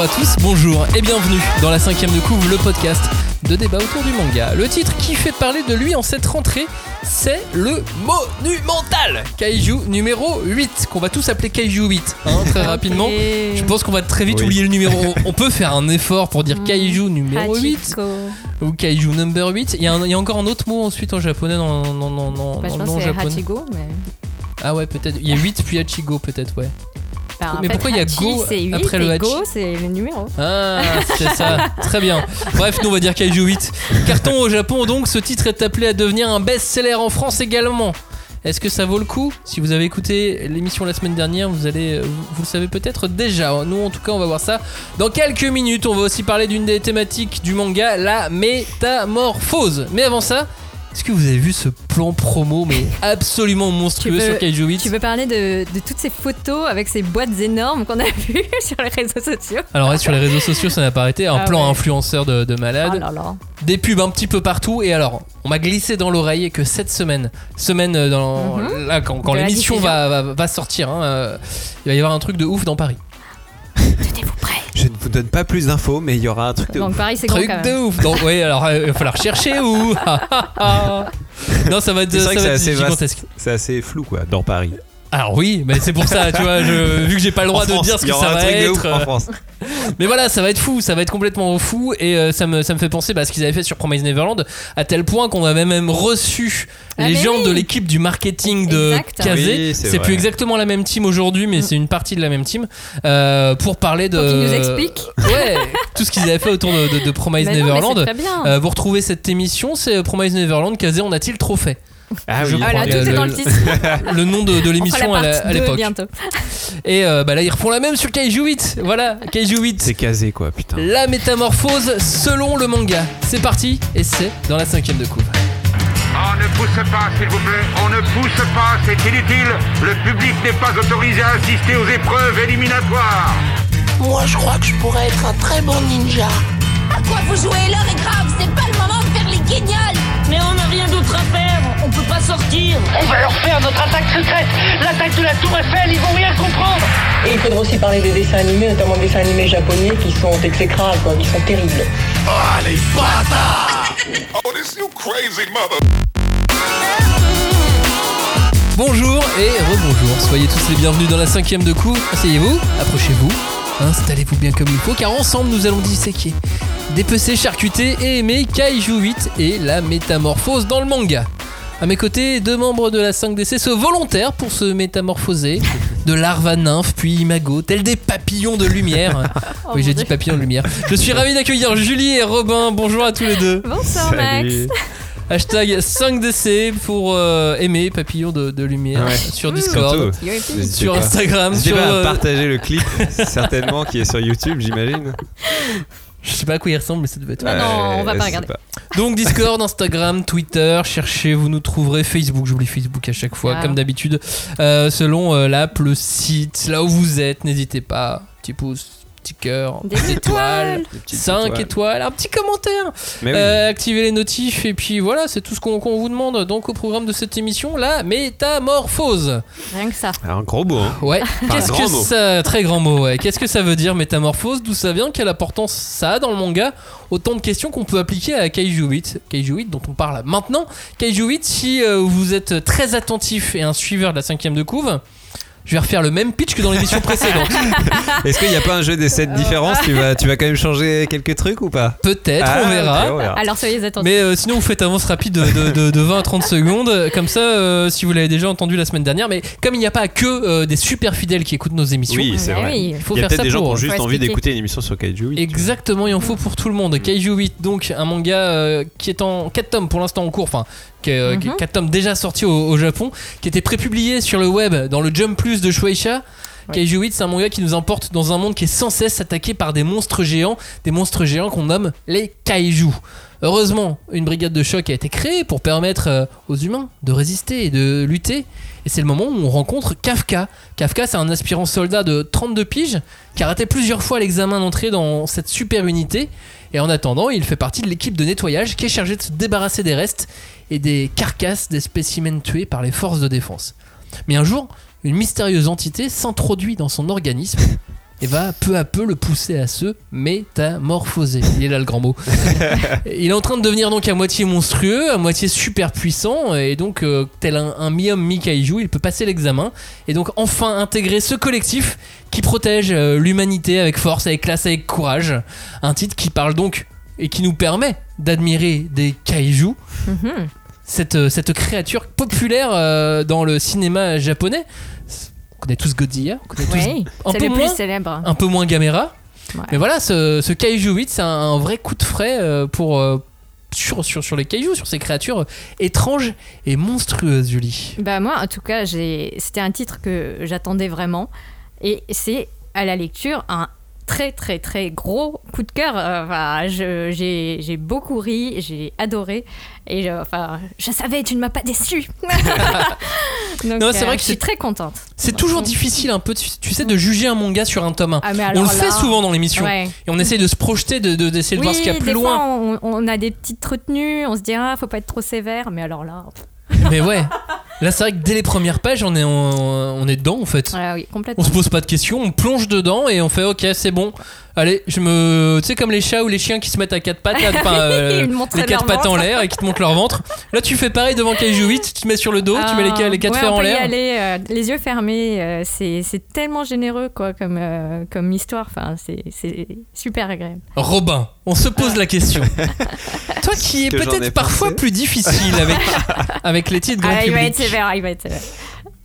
Bonjour à tous, bonjour et bienvenue dans la cinquième de couvre, le podcast de débat autour du manga. Le titre qui fait parler de lui en cette rentrée, c'est le monumental Kaiju numéro 8, qu'on va tous appeler Kaiju 8, hein, très rapidement. Je pense qu'on va très vite Oui. oublier le numéro. On peut faire un effort pour dire Kaiju numéro 8 Hachiko. ou Kaiju number 8. Il y, a un- il y a encore un autre mot ensuite en japonais dans, dans, dans, dans- Bah, dans je le nom japonais. Hachigo, mais. Ah ouais, peut-être. Il y a 8 puis Hachigo peut-être, ouais. En Mais fait, pourquoi il y a Go c'est 8 après le Hachi Go, c'est le numéro. Ah, c'est ça. Très bien. Bref, nous on va dire Kaiju 8. Carton au Japon, donc ce titre est appelé à devenir un best-seller en France également. Est-ce que ça vaut le coup? Si vous avez écouté l'émission la semaine dernière, vous allez, vous le savez peut-être déjà. Nous, en tout cas, on va voir ça dans quelques minutes. On va aussi parler d'une des thématiques du manga, la métamorphose. Mais avant ça, est-ce que vous avez vu ce plan promo, mais absolument monstrueux sur Kaiju 8 Tu veux parler de, de toutes ces photos avec ces boîtes énormes qu'on a vues sur les réseaux sociaux? Alors, ouais, sur les réseaux sociaux, ça n'a pas arrêté. Un Ah plan ouais. influenceur de, de malade. Oh là là. des pubs un petit peu partout et alors on m'a glissé dans l'oreille que cette semaine semaine euh, dans Mhm. là quand, l'émission diffusion. va, va, va sortir hein, euh, il va y avoir un truc de ouf dans Paris Tenez-vous prêts? Je ne vous donne pas plus d'infos, mais il y aura un truc de Donc ouf. Paris, c'est grand truc quand de même. ouf donc oui alors euh, il va falloir chercher où non ça va être, C'est ça vrai que va c'est être assez vaste. gigantesque C'est assez flou, quoi, dans Paris. Alors oui mais c'est pour ça tu vois je- vu que j'ai pas le droit En de France, dire ce que ça va être en France. Mais voilà, ça va être fou, ça va être complètement fou et euh, ça, me, ça me fait penser bah, à ce qu'ils avaient fait sur Promise Neverland à tel point qu'on avait même reçu Ah, les mais gens oui. de l'équipe du marketing de Exact. Kazé. Oui, c'est plus exactement la même team aujourd'hui, mais Mm. c'est une partie de la même team euh, pour parler de. Pour nous expliquent. Ouais, tout ce qu'ils avaient fait autour de, de, de Promise Mais non, mais Neverland. très bien. Euh, vous retrouvez cette émission, c'est Promise Neverland. Kazé, on a-t-il trop fait? Ah oui. Voilà, tout le- est dans le titre. Le nom de, l'émission à la- partie à 2 l'époque. bientôt. Et euh, bah là, ils refont la même sur Kaiju 8. Voilà, Kaiju 8. C'est casé, quoi, putain. La métamorphose selon le manga. C'est parti et c'est dans la cinquième de couve. On ne pousse pas, s'il vous plaît. On ne pousse pas, c'est inutile. Le public n'est pas autorisé à assister aux épreuves éliminatoires. Moi, je crois que je pourrais être un très bon ninja. À quoi vous jouez L'heure est grave, c'est pas le moment de faire les guignols Mais on n'a rien d'autre à faire, on peut pas sortir. On va leur faire notre attaque secrète L'attaque de la Tour Eiffel, ils vont rien comprendre Et il faudra aussi parler des dessins animés, notamment des dessins animés japonais qui sont exécrables, quoi, qui sont terribles. Bonjour et rebonjour. Soyez tous les bienvenus dans la cinquième de couve. Asseyez-vous, approchez-vous, installez-vous bien comme il faut, car ensemble nous allons disséquer, dépecer, charcuter et aimer Kaiju 8 et la métamorphose dans le manga. À mes côtés, deux membres de la 5DC se volontaires pour se métamorphoser de larves à nymphes puis imago, tels des papillons de lumière. Oh oui, j'ai dit papillons de lumière. Je suis ravi d'accueillir Julie et Robin. Bonjour à tous les deux. Bonsoir Max. Hashtag 5DC pour euh, aimer papillons de, de lumière Ouais. sur Discord, Surtout, sur. Instagram, N'hésitez sur. pas à euh, partager le clip, certainement, qui est sur YouTube, j'imagine. Je sais pas à quoi il ressemble, mais ça devait être. Ah non, on va pas regarder. Donc Discord, Instagram, Twitter, cherchez, vous nous trouverez. Facebook, j'oublie Facebook à chaque fois, Ah. comme d'habitude. Euh, selon euh, l'app, le site, là où vous êtes, n'hésitez pas. Petit pouce, petit cœur, Des des étoiles. Des petites 5 étoiles. étoiles, un petit commentaire. Mais oui. Euh, activez les notifs et puis voilà, c'est tout ce qu'on vous demande. Donc au programme de cette émission, la métamorphose. Rien que ça. Un gros mot, hein. Ouais, Enfin, qu'est-ce grand que mot. ça. Très grand mot, ouais. Qu'est-ce que ça veut dire métamorphose? D'où ça vient? Quelle importance ça a dans le manga? Autant de questions qu'on peut appliquer à Kaiju 8. Kaiju 8 dont on parle maintenant. Kaiju 8, si euh, vous êtes très attentif et un suiveur de la cinquième de couve, je vais refaire le même pitch que dans l'émission précédente. Est-ce qu'il n'y a pas un jeu des 7 différences tu vas, tu vas quand même changer quelques trucs ou pas? Peut-être, Ah, on verra. ok, on verra. Alors soyez attentifs. Mais euh, sinon, vous faites avance rapide de, de- de- de 20 à 30 secondes. Comme ça, euh, si vous l'avez déjà entendu la semaine dernière. Mais comme il n'y a pas que euh, des super fidèles qui écoutent nos émissions, Oui, c'est Ah vrai. oui. il faut Il y a faire peut-être ça des gens qui ont juste Faut envie d'écouter une émission sur Kaiju 8. Exactement, il en faut pour tout le monde. Kaiju 8, donc un manga euh, qui est en 4 tomes pour l'instant en cours, enfin, qui est, euh, Mhm. 4 tomes déjà sortis au, au Japon, qui était prépublié sur le web dans le Jump Plus de Shueisha. Ouais. Kaiju 8, c'est un manga qui nous emporte dans un monde qui est sans cesse attaqué par des monstres géants, des monstres géants qu'on nomme les Kaiju. Heureusement, une brigade de choc a été créée pour permettre euh, aux humains de résister et de lutter. Et c'est le moment où on rencontre Kafka. Kafka, c'est un aspirant soldat de 32 piges qui a raté plusieurs fois l'examen d'entrée dans cette super unité. Et en attendant, il fait partie de l'équipe de nettoyage qui est chargée de se débarrasser des restes et des carcasses des spécimens tués par les forces de défense. Mais un jour, une mystérieuse entité s'introduit dans son organisme et va peu à peu le pousser à se métamorphoser. Il est là le grand mot. il est en train de devenir donc à moitié monstrueux, à moitié super puissant, et donc euh, tel un, un mi-homme mi-kaiju, il peut passer l'examen et donc enfin intégrer ce collectif qui protège euh, l'humanité avec force, avec classe, avec courage. Un titre qui parle donc et qui nous permet d'admirer des kaiju Mhm. Cette, euh, cette créature populaire euh, dans le cinéma japonais. On connaît tous Godzilla, on connaît tous un peu le moins, plus célèbre. un peu moins Gamera. Ouais. Mais voilà, ce, ce Kaiju 8, c'est un, un vrai coup de frais euh, pour, sur, sur, sur les Kaiju, sur ces créatures étranges et monstrueuses, Julie. Bah moi, en tout cas, j'ai... c'était un titre que j'attendais vraiment. Et c'est, à la lecture, un très très très gros coup de cœur. Euh, Enfin, je- j'ai, j'ai beaucoup ri, j'ai adoré. Et je, enfin, je savais, tu ne m'as pas déçu. Donc, Non, c'est euh, vrai que je suis c'est- très contente. C'est toujours difficile un peu, tu, sais, de juger un manga sur un tome 1. Ah, on le fait souvent dans l'émission. Ouais. Et on essaye de se projeter, de, de- d'essayer de voir ce qu'il y a plus loin. on, on a des petites retenues, on se dit, ah, faut pas être trop sévère. Mais alors là, Mais ouais, là c'est vrai que dès les premières pages, on est, on, on est dedans en fait. ah oui, On complètement. se pose pas de questions, on plonge dedans et on fait ok, c'est bon. Allez, je me. Tu sais, comme les chats ou les chiens qui se mettent à quatre pattes, là, enfin, euh, les quatre pattes en l'air et qui te montrent leur ventre. Là, tu fais pareil devant Kaiju 8, tu te mets sur le dos, tu mets les, les quatre Ah, ouais, fers on en peut y l'air. aller, euh, les yeux fermés, euh, c'est c'est tellement généreux quoi, comme, euh, comme histoire. Enfin, c'est c'est super agréable. Robin, on se pose la question. Toi qui es que j'en ai peut-être parfois pensé. plus difficile avec, avec les titres grand Ah, il va être sévère, il va être sévère.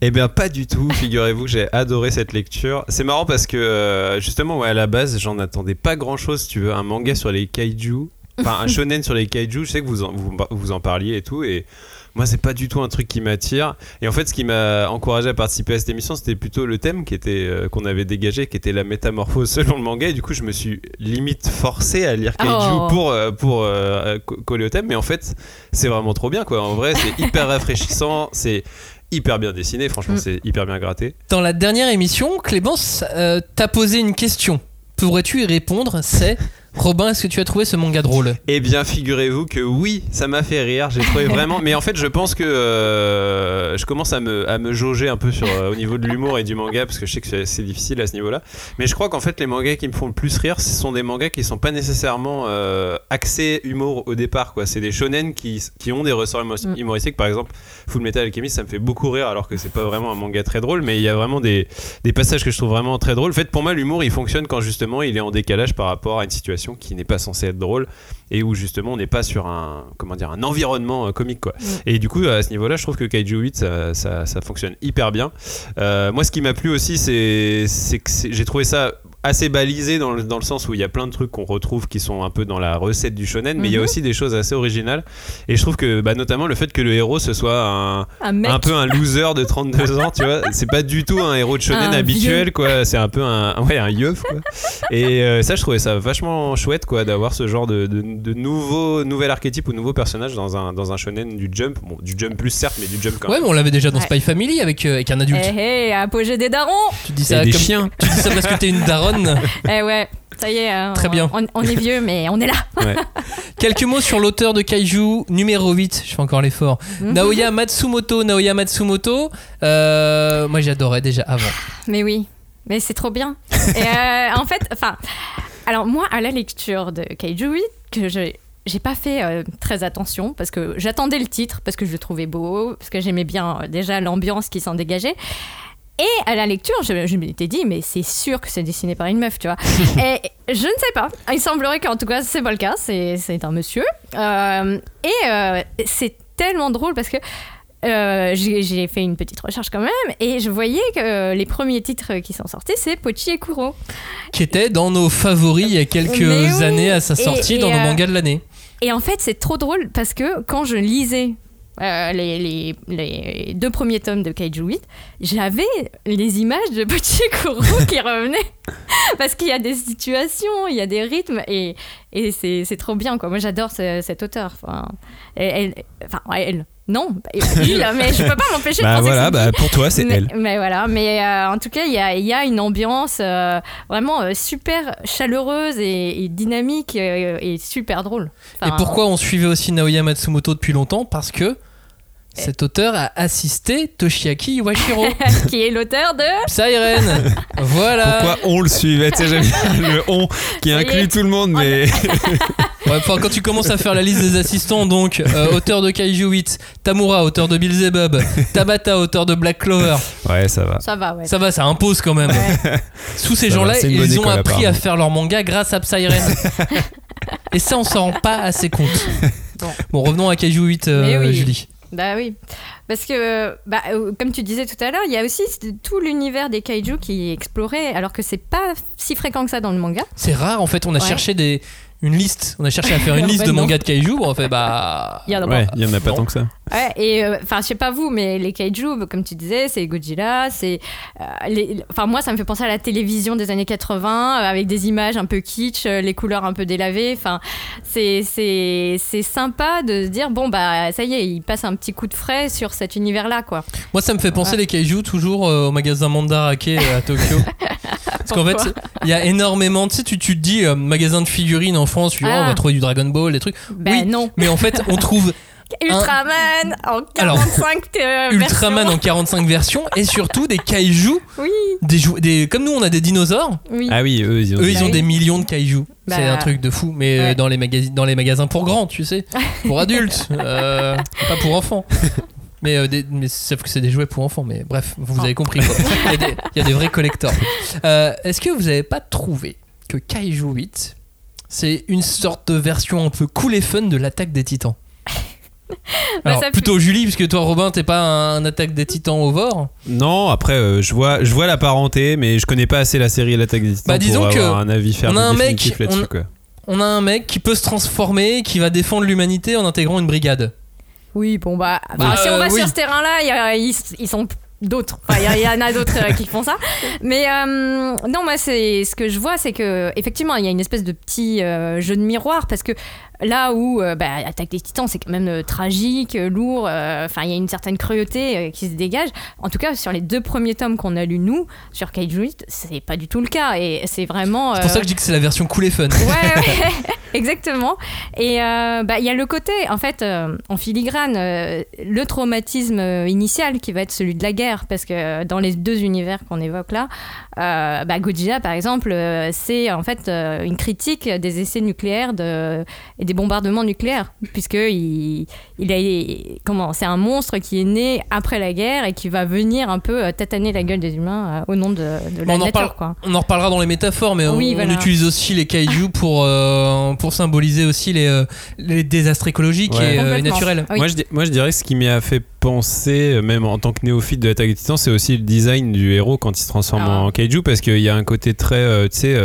Eh bien, pas du tout. Figurez-vous que j'ai adoré cette lecture. C'est marrant parce que, euh, justement, ouais, à la base, j'en attendais pas grand-chose, si tu veux. Un manga sur les kaiju. Enfin, un shonen sur les kaiju. Je sais que vous en, vous, vous en parliez et tout. Et moi, c'est pas du tout un truc qui m'attire. Et en fait, ce qui m'a encouragé à participer à cette émission, c'était plutôt le thème qui était euh, qu'on avait dégagé, qui était la métamorphose selon le manga. Et du coup, je me suis limite forcé à lire kaiju Oh. pour, euh, pour euh, co- coller au thème. Mais en fait, c'est vraiment trop bien, quoi. En vrai, c'est hyper rafraîchissant. C'est hyper bien dessiné. Franchement, Mm. c'est hyper bien gratté. Dans la dernière émission, Clémence euh, t'a posé une question. Pourrais-tu y répondre? C'est Robin, est-ce que tu as trouvé ce manga drôle? Eh bien, figurez-vous que oui, ça m'a fait rire. J'ai trouvé vraiment. Mais en fait, je pense que euh, je commence à me, à me jauger un peu sur, euh, au niveau de l'humour et du manga parce que je sais que c'est- difficile à ce niveau-là. Mais je crois qu'en fait, les mangas qui me font le plus rire, ce sont des mangas qui sont pas nécessairement euh, axés humour au départ. quoi. C'est des shonen qui, qui ont des ressorts Mm. humoristiques. Par exemple, Full Metal Alchemist, ça me fait beaucoup rire alors que c'est pas vraiment un manga très drôle. Mais il y a vraiment des, des passages que je trouve vraiment très drôles. En fait, pour moi, l'humour, il fonctionne quand justement il est en décalage par rapport à une situation qui n'est pas censée être drôle et où justement on n'est pas sur un comment dire un environnement euh, comique quoi. Et du coup à ce niveau-là, je trouve que Kaiju 8 ça, ça, ça fonctionne hyper bien. Euh, moi, ce qui m'a plu aussi, c'est que j'ai trouvé ça assez balisé dans le, dans le sens où il y a plein de trucs qu'on retrouve qui sont un peu dans la recette du shonen, mais il y a Mhm. aussi des choses assez originales. Et je trouve que bah, notamment le fait que le héros ce soit un, Un peu un loser de 32 ans, tu vois. C'est pas du tout un héros de shonen Un habituel, vieux. quoi. C'est un peu un, ouais, un yeuf, quoi. Et euh, ça, je trouvais ça vachement chouette, quoi, d'avoir ce genre de, de, de nouveau, nouvel archétype ou nouveau personnage dans un, dans un shonen du jump. Bon, du jump plus, certes, mais du jump quand Ouais, même. mais on l'avait déjà dans Ouais. Spy Family avec, euh, avec un adulte. Eh, eh, apogée des darons Tu dis Et ça des comme chiens. Tu dis ça parce que t'es une daronne. Eh ouais, ça y est. Très bien. On, on est vieux, mais on est là. Ouais. Quelques mots sur l'auteur de Kaiju numéro 8, je fais encore l'effort. Mhm. Naoya Matsumoto. Naoya Matsumoto, euh, moi j'adorais déjà avant. Mais oui, mais c'est trop bien. Et euh, en fait, enfin, alors moi, à la lecture de Kaiju 8, que je j'ai pas fait euh, très attention parce que j'attendais le titre, parce que je le trouvais beau, parce que j'aimais bien euh, déjà l'ambiance qui s'en dégageait. Et à la lecture, je, je m'étais dit, mais c'est sûr que c'est dessiné par une meuf, tu vois. et je ne sais pas. Il semblerait qu'en tout cas, c'est pas le cas. C'est un monsieur. Euh, et euh, c'est tellement drôle parce que euh, j'ai fait une petite recherche quand même et je voyais que les premiers titres qui sont sortis, c'est Pochi et Kuro. Qui était dans nos favoris il y a quelques oui. années à sa sortie et, dans nos mangas de l'année. Et en fait, c'est trop drôle parce que quand je lisais euh, les, les- les deux premiers tomes de Kaiju 8, j'avais les images de et Kuro qui revenaient. Parce qu'il y a des situations, il y a des rythmes et, et c'est c'est trop bien. Quoi. Moi, j'adore ce- cet auteur. Enfin, elle, elle- enfin, elle, non, il, mais je peux pas m'empêcher de Bah penser que voilà, c'est bah pour toi, c'est mais, elle. mais voilà, mais euh, en tout cas, il y a, il y a une ambiance euh, vraiment euh, super chaleureuse et, et dynamique et super drôle. Et pourquoi on suivait aussi Naoya Matsumoto depuis longtemps? Parce que Cet auteur a assisté Toshiaki Iwashiro. qui est l'auteur de. Siren. Voilà. Pourquoi on le suivait Tu sais, j'aime bien le on qui Ça inclut est. tout le monde, mais. Ouais, enfin, quand tu commences à faire la liste des assistants, donc euh, auteur de Kaiju 8, Tamura, auteur de Beelzebub, Tabata, auteur de Black Clover. Ouais, ça va. Ça va, ouais. Ça va, ça impose quand même. Tous ces Ça gens-là, ils ont appris à faire leur manga grâce à Psyren. Et ça, on s'en rend pas assez compte. Bon. Bon, revenons à Kaiju 8, euh, oui. Julie. Bah oui. Parce que, bah, euh, comme tu disais tout à l'heure, il y a aussi tout l'univers des kaiju qui est exploré, alors que c'est pas si fréquent que ça dans le manga. C'est rare, en fait, on a Ouais. cherché des, une liste. On a cherché à faire une liste de non. mangas de Kaiju. Bon, on fait, bah. Il y en a Ouais, il y en a pas Non. tant que ça. Ouais, et euh, enfin, je sais pas vous, mais les kaiju, comme tu disais, c'est Godzilla, c'est. euh, Enfin, moi, ça me fait penser à la télévision des années 80, euh, avec des images un peu kitsch, euh, les couleurs un peu délavées. Enfin, c'est c'est c'est sympa de se dire, bon, bah, ça y est, il passe un petit coup de frais sur cet univers-là, quoi. Moi, ça me fait penser Ouais. les kaiju toujours euh, au magasin Mandarake euh, à Tokyo. Parce qu'en fait, il y a énormément. Tu sais, tu, tu te dis, euh, magasin de figurines en France, tu vois, Ah. on va trouver du Dragon Ball, des trucs. Ben oui, non. mais en fait, on trouve Ultraman en 45 Alors, euh, Ultraman en versions. 45 versions et surtout des kaiju. Oui, Des jou- des, comme nous, on a des dinosaures. oui. Ah oui, eux, ils ont. Eux, ils ont oui. des millions de kaiju. Bah, C'est un truc de fou. Mais euh, ouais. dans, les magasi- dans les magasins pour grands, tu sais. Pour adultes. euh, pas pour enfants. Mais, euh, des- mais sauf que c'est des jouets pour enfants. Mais bref, vous Oh. avez compris. quoi. Il, y a des, il y a des vrais collectors. Euh, Est-ce que vous n'avez pas trouvé que Kaiju 8, c'est une sorte de version un peu cool et fun de l'attaque des titans Alors, fait- plutôt Julie, puisque toi, Robin, t'es pas un attaque des titans au vor. Non, après, euh, je, vois, je vois la parenté, mais je connais pas assez la série L'attaque des Titans Bah, disons pour que avoir un avis ferme on a un mec, on- quoi. On a un mec qui peut se transformer, qui va défendre l'humanité en intégrant une brigade. Oui, bon, bah, Bah, bah, si on euh, va oui. sur ce terrain-là, ils sont d'autres. Il y, en a d'autres euh, qui font ça. Mais euh, non, moi, c'est ce que je vois, c'est que effectivement, il y a une espèce de petit euh, jeu de miroir parce que là où euh, bah, Attaque des Titans, c'est quand même euh, tragique, euh, lourd. euh, Enfin, il y a une certaine cruauté qui se dégage. En tout cas, sur les deux premiers tomes qu'on a lus nous, sur Kaiju 8, c'est pas du tout le cas et c'est vraiment. C'est pour ça que je dis que c'est la version cool et fun. Ouais, ouais, exactement. Et bah, il y a le côté, en fait, en filigrane, le traumatisme initial qui va être celui de la guerre, parce que dans les deux univers qu'on évoque là, bah, Godzilla, par exemple, c'est en fait une critique des essais nucléaires de, et des bombardements nucléaires, puisque il, il a, comment, c'est un monstre qui est né après la guerre et qui va venir un peu euh, tataner la gueule des humains euh, au nom de, de la On en nature, parle- quoi. On en reparlera dans les métaphores, mais Oui, on, voilà. on utilise aussi les kaiju pour, euh, pour symboliser aussi les, les désastres écologiques Ouais. et euh, naturels. Oui. Moi, je, moi, je dirais que ce qui m'y a fait penser, même en tant que néophyte de l'attaque des titans, c'est aussi le design du héros quand il se transforme Ah. en kaiju, parce qu'il y a un côté très, euh, tu sais,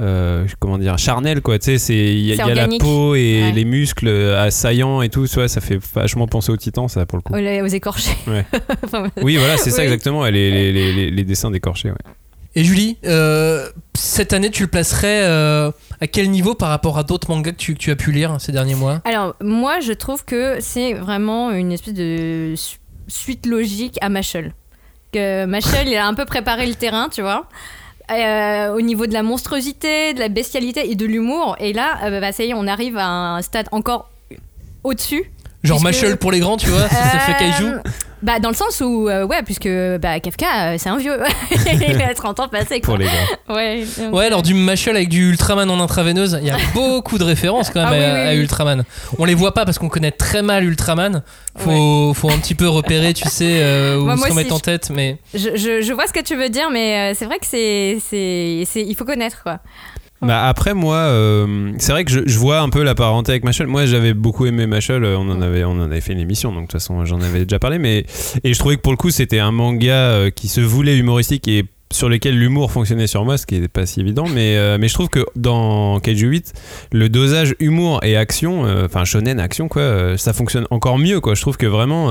euh, comment dire, charnel, quoi. Tu sais, c'est- il y a, y la peau et Ouais. les muscles euh, assaillants et tout, vois, ça fait vachement penser aux titans, ça, pour le coup. Aux, aux écorchés. Ouais. Enfin, Oui, voilà, c'est ça exactement, les, les, les, les- les dessins décorchés, ouais. Et Julie, euh, cette année, tu le placerais euh, à quel niveau par rapport à d'autres mangas que tu, que tu as pu lire ces derniers mois? Alors, moi, je trouve que c'est vraiment une espèce de su- suite logique à Machel. Que Machel, il a un peu préparé le terrain, tu vois. Euh, au niveau de la monstruosité, de la bestialité et de l'humour. Et là, euh, bah, ça y est, on arrive à un stade encore au-dessus. Genre Puisque- Machel pour les grands, tu vois, ça, ça fait kaiju. Euh, Bah, dans le sens où, euh, ouais, puisque bah, Kafka, euh, c'est un vieux. il a 30 ans passé, quoi. Pour les gars. Ouais. Ouais, alors du Machel avec du Ultraman en intraveineuse, il y a beaucoup de références quand même Ah oui, à, oui, à oui. Ultraman. On les voit pas parce qu'on connaît très mal Ultraman. Faut, faut un petit peu repérer, tu sais, euh, où Moi, se moi remettre aussi, en tête, mais Je, je, je vois ce que tu veux dire, mais c'est vrai que c'est, il faut connaître, quoi. Bah après moi, euh, c'est vrai que je, je vois un peu la parenté avec Machel. Moi j'avais beaucoup aimé Machel, euh, on en avait, on en avait fait une émission, donc de toute façon j'en avais déjà parlé. Mais et je trouvais que pour le coup c'était un manga euh, qui se voulait humoristique et sur lequel l'humour fonctionnait sur moi, ce qui n'est pas si évident. Mais, euh, mais je trouve que dans Kaiju 8, le dosage humour et action, euh, enfin shonen action quoi, euh, ça fonctionne encore mieux quoi. Je trouve que vraiment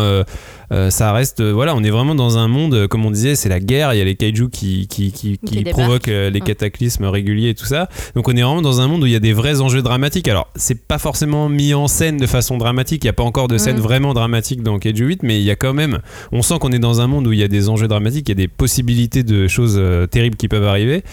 euh, euh, ça reste, euh, voilà, on est vraiment dans un monde, euh, comme on disait, c'est la guerre, il y a les kaiju qui, qui, qui, qui débarquent. provoquent euh, les Mm. cataclysmes réguliers et tout ça. Donc on est vraiment dans un monde où il y a des vrais enjeux dramatiques. Alors, c'est pas forcément mis en scène de façon dramatique, il n'y a pas encore de scène Mm. vraiment dramatique dans Kaiju 8, mais il y a quand même, on sent qu'on est dans un monde où il y a des enjeux dramatiques, il y a des possibilités de choses euh, terribles qui peuvent arriver.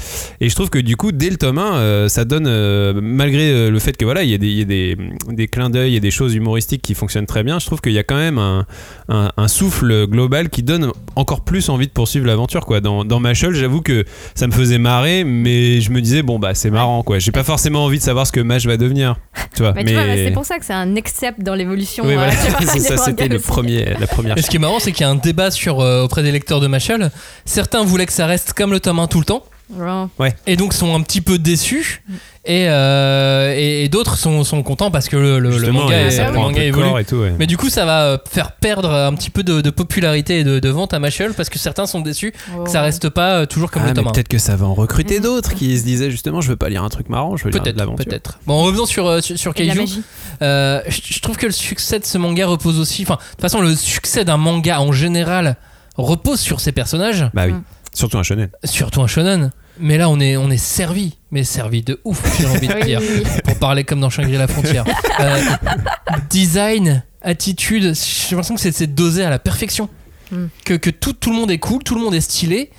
Et je trouve que du coup, dès le tome 1, euh, ça donne, euh, malgré euh, le fait que voilà, il y a des, il y a des, des clins d'œil et des choses humoristiques qui fonctionnent très bien, je trouve qu'il y a quand même un, un, un souffle global qui donne encore plus envie de poursuivre l'aventure. quoi. Dans, dans Mashal, j'avoue que ça me faisait marrer, mais je me disais, bon, bah c'est marrant. quoi. J'ai pas forcément envie de savoir ce que Mash va devenir. Tu vois, Mais, bah, c'est pour ça que c'est un step dans l'évolution. Oui, euh, voilà. ça, c'était le premier, la première. Et ce qui est marrant, c'est qu'il y a un débat sur, euh, auprès des lecteurs de Machel. Certains voulaient que ça reste comme le tome 1 tout le temps, Ouais. et donc sont un petit peu déçus. Et, euh, et, et d'autres sont, sont contents parce que le, le- le Justement, manga, est- le manga évolue. corps et tout. ouais. Mais du coup, ça va euh, faire perdre un petit peu de, de popularité et de, de vente à Machel parce que certains sont déçus que ça reste pas euh, toujours comme Ah, le tome 1. peut-être que ça va en recruter d'autres qui se disaient justement, je veux pas lire un truc marrant, je veux lire de Peut-être, l'aventure. peut-être. Bon, en revenant sur, sur, sur Kaiju, euh, je trouve que le succès de ce manga repose aussi. Enfin, de toute façon, le succès d'un manga en général repose sur ses personnages, Bah oui, Mm. Surtout un shonen. surtout un shonen. Mais là, on est, on est servi, mais servi de ouf, j'ai envie de dire, pour parler comme dans Shangri-La Frontière. Euh, design, attitude, j'ai l'impression que c'est- c'est dosé à la perfection. Mm. Que, que tout, tout le monde est cool, tout le monde est stylé.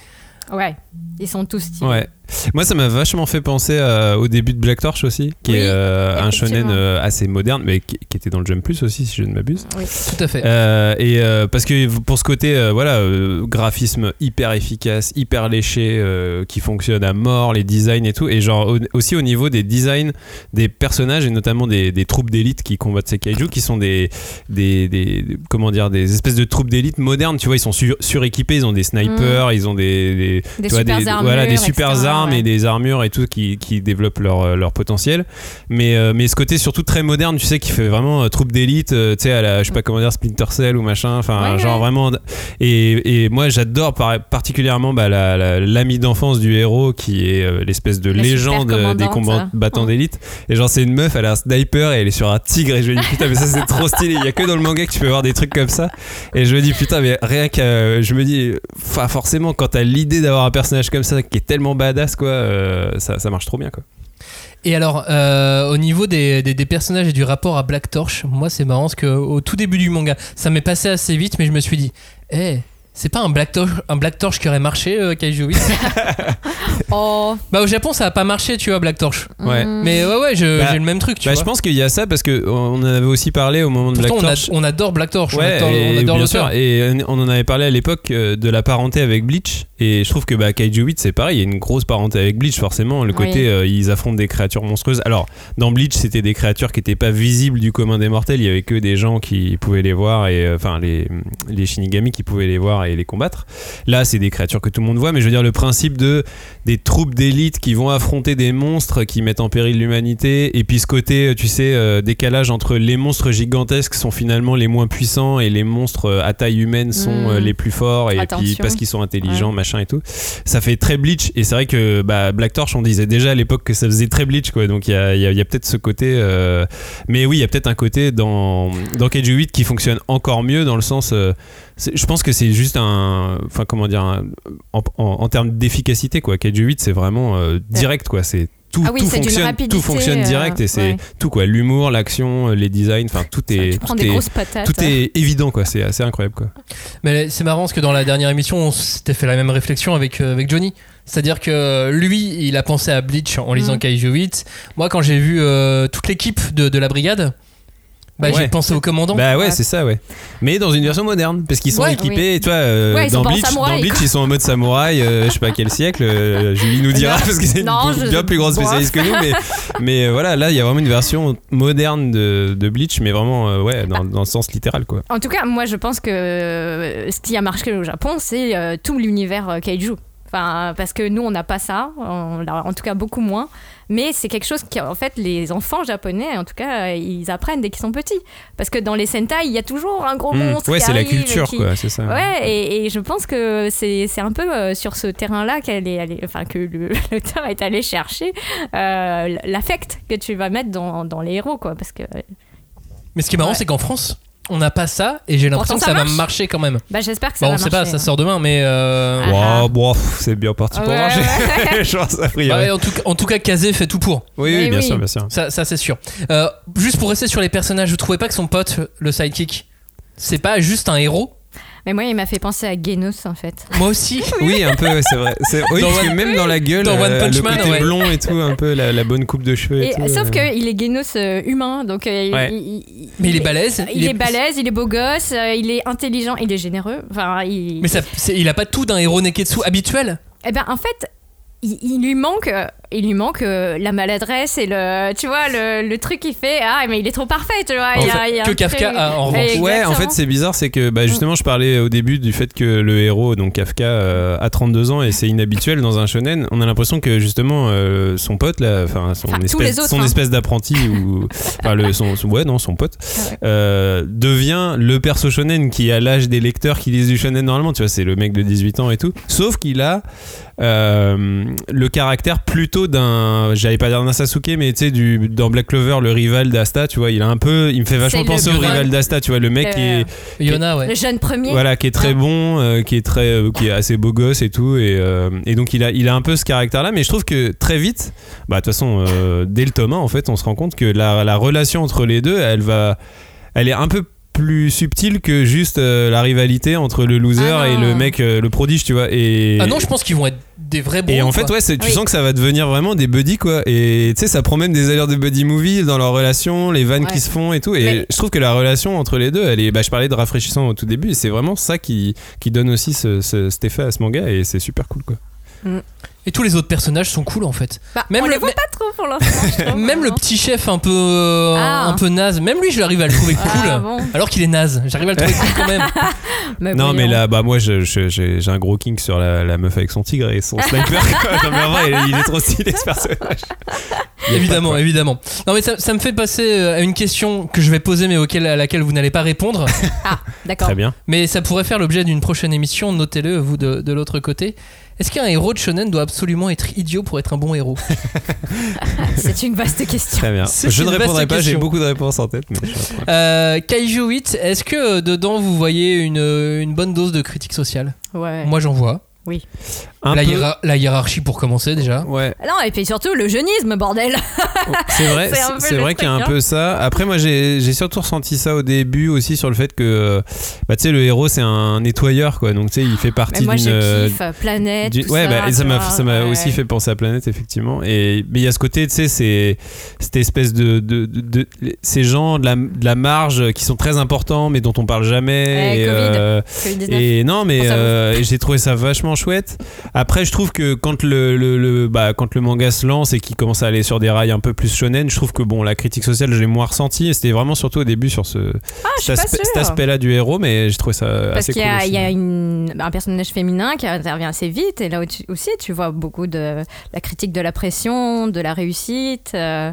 Ouais, ils sont tous stylés. Ouais. Moi, ça m'a vachement fait penser euh, au début de Black Torch aussi, qui Oui, est euh, un shonen euh, assez moderne, mais qui, qui était dans le Jump Plus aussi, si je ne m'abuse. Oui. Tout à fait. Euh, et euh, parce que pour ce côté, euh, voilà, euh, graphisme hyper efficace, hyper léché, euh, qui fonctionne à mort, les designs et tout, et genre au- aussi au niveau des designs des personnages et notamment des, des troupes d'élite qui combattent ces kaiju, qui sont des, des, des- des- comment dire, des espèces de troupes d'élite modernes. Tu vois, ils sont sur- suréquipés, ils ont des snipers, ils ont des, des, Des tu vois, super des, armures, voilà, des super etc., armes ouais. et des armures et tout qui, qui développent leur, euh, leur potentiel. Mais, euh, mais ce côté surtout très moderne, tu sais, qui fait vraiment euh, troupe d'élite, euh, tu sais, à la, je sais pas comment dire, Splinter Cell ou machin, enfin, Ouais, genre ouais. vraiment. Et, et moi, j'adore par- particulièrement bah, la- la- l'ami d'enfance du héros qui est l'espèce de La légende des combattants d'élite. Et genre, c'est une meuf, elle a un sniper et elle est sur un tigre. Et je me dis, putain, mais ça, c'est trop stylé. Il y a que dans le manga que tu peux voir des trucs comme ça. Et je me dis, putain, mais rien que. je me dis, forcément, quand t'as l'idée d'avoir un personnage comme ça qui est tellement badass, quoi, euh, ça, marche trop bien, quoi. Et alors, euh, au niveau des, personnages et du rapport à Black Torch, moi c'est marrant parce que au tout début du manga, ça m'est passé assez vite, mais je me suis dit, eh, c'est pas un Black Torch, un Black Torch qui aurait marché, euh, Kaiju 8 Oh. Bah au Japon ça a pas marché, tu vois, Black Torch. Ouais. mm. Mais ouais, ouais, Bah, j'ai le même truc, tu Bah, vois. je pense qu'il y a ça parce que on en avait aussi parlé au moment de Pourtant, Black on, a- Torch. on adore Black Torch, on Ouais, adore, et on adore bien l'auteur. sûr. Et on en avait parlé à l'époque euh, de la parenté avec Bleach. Et je trouve que bah, Kaiju 8, c'est pareil. Il y a une grosse parenté avec Bleach, forcément. Le Oui. côté, euh, ils affrontent des créatures monstrueuses. Alors, dans Bleach, c'était des créatures qui n'étaient pas visibles du commun des mortels. Il y avait que des gens qui pouvaient les voir. Et euh, enfin, les, les Shinigami qui pouvaient les voir et les combattre. Là, c'est des créatures que tout le monde voit. Mais je veux dire, le principe de des troupes d'élite qui vont affronter des monstres qui mettent en péril l'humanité. Et puis ce côté, tu sais, euh, décalage entre les monstres gigantesques sont finalement les moins puissants et les monstres euh, à taille humaine sont Mm. euh, les plus forts. Et puis parce qu'ils sont intelligents, Ouais. machin et tout. Ça fait très Bleach. Et c'est vrai que bah, Black Torch, on disait déjà à l'époque que ça faisait très Bleach. Quoi. Donc il y a, il y a- il y a peut-être ce côté. euh, Mais oui, il y a peut-être un côté dans, dans Kaiju 8 qui fonctionne encore mieux dans le sens. euh, je pense que c'est juste un. Enfin, comment dire. un- en, en- en termes d'efficacité, quoi. Kaiju 8, c'est vraiment euh, direct, quoi. C'est. Tout, Ah oui, tout fonctionne, rapidité, tout fonctionne euh, direct et c'est ouais. tout quoi l'humour l'action les designs enfin tout est tu prends tout des est, grosses patates. tout est évident quoi c'est assez incroyable quoi Mais c'est marrant parce que dans la dernière émission, on s'était fait la même réflexion avec, euh, avec Johnny. C'est-à-dire que lui, il a pensé à Bleach en lisant Mm. Kaiju 8. Moi, quand j'ai vu euh, toute l'équipe de, de la brigade, bah, j'ai Ouais. pensé au commandant. bah ouais Ouais. c'est ça ouais mais dans une version moderne parce qu'ils sont Ouais, équipés et toi euh, dans Bleach samouraï, dans Bleach ils sont en mode samouraï euh, je sais pas quel siècle euh, Julie nous dira parce que c'est une bien plus grande spécialiste que nous mais mais euh, voilà là il y a vraiment une version moderne de, de Bleach mais vraiment euh, ouais dans, dans le sens littéral quoi En tout cas, moi, je pense que ce qui a marqué au Japon, c'est euh, tout l'univers euh, kaiju. Enfin, parce que nous, on n'a pas ça, on l'a en tout cas beaucoup moins. Mais c'est quelque chose qui, en fait, les enfants japonais, en tout cas, ils apprennent dès qu'ils sont petits. Parce que dans les Sentai, il y a toujours un gros Hmm. monstre. ouais qui c'est la culture qui- quoi c'est ça Ouais, et, et je pense que c'est c'est un peu euh, sur ce terrain-là qu'elle est allée, enfin que le- l'auteur est allé chercher euh, l'affect que tu vas mettre dans, dans les héros, quoi. Parce que Mais ce qui est marrant, Ouais. c'est qu'en France, on n'a pas ça et j'ai l'impression que ça, ça va marche. marcher quand même. Bah, j'espère que ça Bon, va on sait pas, marcher, ça hein. sort demain, mais. euh, Ah. Wow, pff, c'est bien parti pour Ouais, marcher. ouais. Bah en, tout, cas- en tout cas, Kazé fait tout pour. Oui, oui, bien oui. sûr, bien sûr. Ça, ça c'est sûr. Euh, juste pour rester sur les personnages, vous trouvez pas que son pote, le sidekick, c'est pas juste un héros Mais moi, il m'a fait penser à Genos en fait. Moi aussi. Oui, un peu, c'est vrai. C'est- Oui, Dans parce que même dans la gueule, dans One euh, Punch le Man, côté ouais. blond et tout, un peu la, la bonne coupe de cheveux. Et Et, tout, sauf euh. qu'il est Genos euh, humain, donc euh, il- Ouais. il, il- Mais il est balèze. Il, est balèze, il est beau gosse, euh, il est intelligent, il est généreux. Enfin, il... Mais ça, c'est- il a pas tout d'un héros Neketsu habituel? Eh ben, en fait, il, il lui manque, euh, il lui manque euh, la maladresse et le, tu vois, le, le truc qui fait ah mais il est trop parfait, tu vois. En il y a- fait, il y a que Kafka truc- a, en revanche. Exactement. Ouais, en fait, c'est bizarre, c'est que bah, justement, je parlais au début du fait que le héros, donc Kafka, euh, a 32 ans et c'est inhabituel dans un shonen. On a l'impression que justement, euh, son pote, là, enfin, son Enfin, tous espèce, les autres, son hein. espèce d'apprenti, ou. Enfin, le, son, son- ouais, non, son pote, Ouais. euh, devient le perso shonen qui a l'âge des lecteurs qui lisent du shonen normalement. Tu vois, c'est le mec de 18 ans et tout. Sauf qu'il a euh, le caractère plutôt d'un. J'allais pas dire d'un Sasuke, mais tu sais, du- dans Black Clover, le rival d'Asta, tu vois, il a un peu. Il me fait vachement penser au rival. d'Asta, tu vois, le mec Euh, qui est Yona, ouais. Le jeune premier. voilà qui est très Ah. bon euh, qui est très euh, qui est assez beau gosse et tout et, euh, et donc il a il a un peu ce caractère là mais je trouve que très vite bah de toute façon euh, dès le tome 1 en fait on se rend compte que la, la relation entre les deux elle va elle est un peu plus subtile que juste euh, la rivalité entre le loser Ah et le mec euh, le prodige tu vois et Ah non, je pense qu'ils vont être des vrais bons. et en fait, ouais, tu Oui. sens que ça va devenir vraiment des buddies, quoi. Et tu sais, ça prend même des allures de buddy movie dans leur relation, les vannes Ouais. qui se font et tout. Et Mais- je trouve que la relation entre les deux, elle est. Bah, je parlais de rafraîchissant au tout début, et c'est vraiment ça qui, qui donne aussi ce, ce- cet effet à ce manga, et c'est super cool, quoi. Et tous les autres personnages sont cool en fait. Bah, Même on le- les voit pas trop pour l'instant. Même le petit chef un peu, euh, Ah. un peu naze, même lui, je l'arrive à le trouver cool. Ah, bon. Alors qu'il est naze, j'arrive à le trouver cool quand même. Mais non, mais là, bah, moi, j'ai un gros king sur la, la meuf avec son tigre et son sniper. Non, mais en vrai, il est trop stylé, ce personnage. Évidemment, évidemment. Non, mais ça, ça me fait passer euh, à une question que je vais poser, mais auquel, à laquelle vous n'allez pas répondre. Ah, d'accord. Très bien. mais ça pourrait faire l'objet d'une prochaine émission. Notez-le, vous de, de l'autre côté. Est-ce qu'un héros de shonen doit absolument être idiot pour être un bon héros C'est une vaste question. Très bien. Je ne répondrai pas, j'ai beaucoup de réponses en tête, mais je suis après. euh, Kaiju 8, est-ce que euh, dedans vous voyez une, une bonne dose de critique sociale? Ouais. Moi j'en vois. Un La, peu- hiéra- la hiérarchie pour commencer déjà. Ouais, Non, et puis surtout le jeunisme, bordel. C'est vrai, C'est vrai qu'il y a un hein. peu ça. Après, moi, j'ai surtout ressenti ça au début aussi sur le fait que, bah, tu sais, le héros c'est un nettoyeur, quoi. Donc, tu sais, il fait partie moi, d'une. je euh, euh, Planète. du- tout ouais, bah, et ça m'a vois, ça m'a ouais. aussi fait penser à Planète, effectivement. Et mais il y a ce côté, tu sais, c'est cette espèce de, de, de- de- ces gens de la, de la marge qui sont très importants, mais dont on parle jamais. Ouais, et, Covid. euh, Covid-19. et non, mais euh, j'ai trouvé ça vachement chouette. Après, je trouve que quand le, le, le- bah, quand le manga se lance et qu'il commence à aller sur des rails un peu plus shonen, je trouve que bon, la critique sociale, je l'ai moins ressentie. Et c'était vraiment surtout au début sur ce, Ah, cet, aspect-là du héros, mais j'ai trouvé ça Parce assez qu'il cool. y a, aussi. il y a une- un personnage féminin qui intervient assez vite, et là au- aussi tu vois beaucoup de la critique de la pression, de la réussite, euh,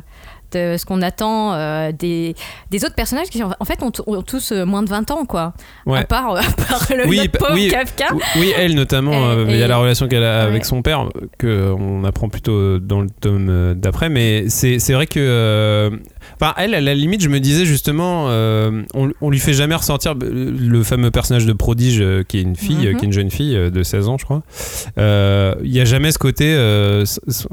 ce qu'on attend euh, des, des autres personnages qui en fait ont, ont tous euh, moins de 20 ans, quoi. Ouais. À, part, à part le Oui, pauvre oui, Kafka. Oui, elle notamment, Et- euh, il y a la relation qu'elle a Ouais. avec son père, que on apprend plutôt dans le tome euh, d'après, mais c'est c'est vrai que. Euh, Enfin, elle, à la limite, je me disais justement, euh, on, on lui fait jamais ressortir le fameux personnage de prodige euh, qui est une fille, euh, qui est une jeune fille euh, de 16 ans, je crois. Euh, Il y a jamais ce côté, euh,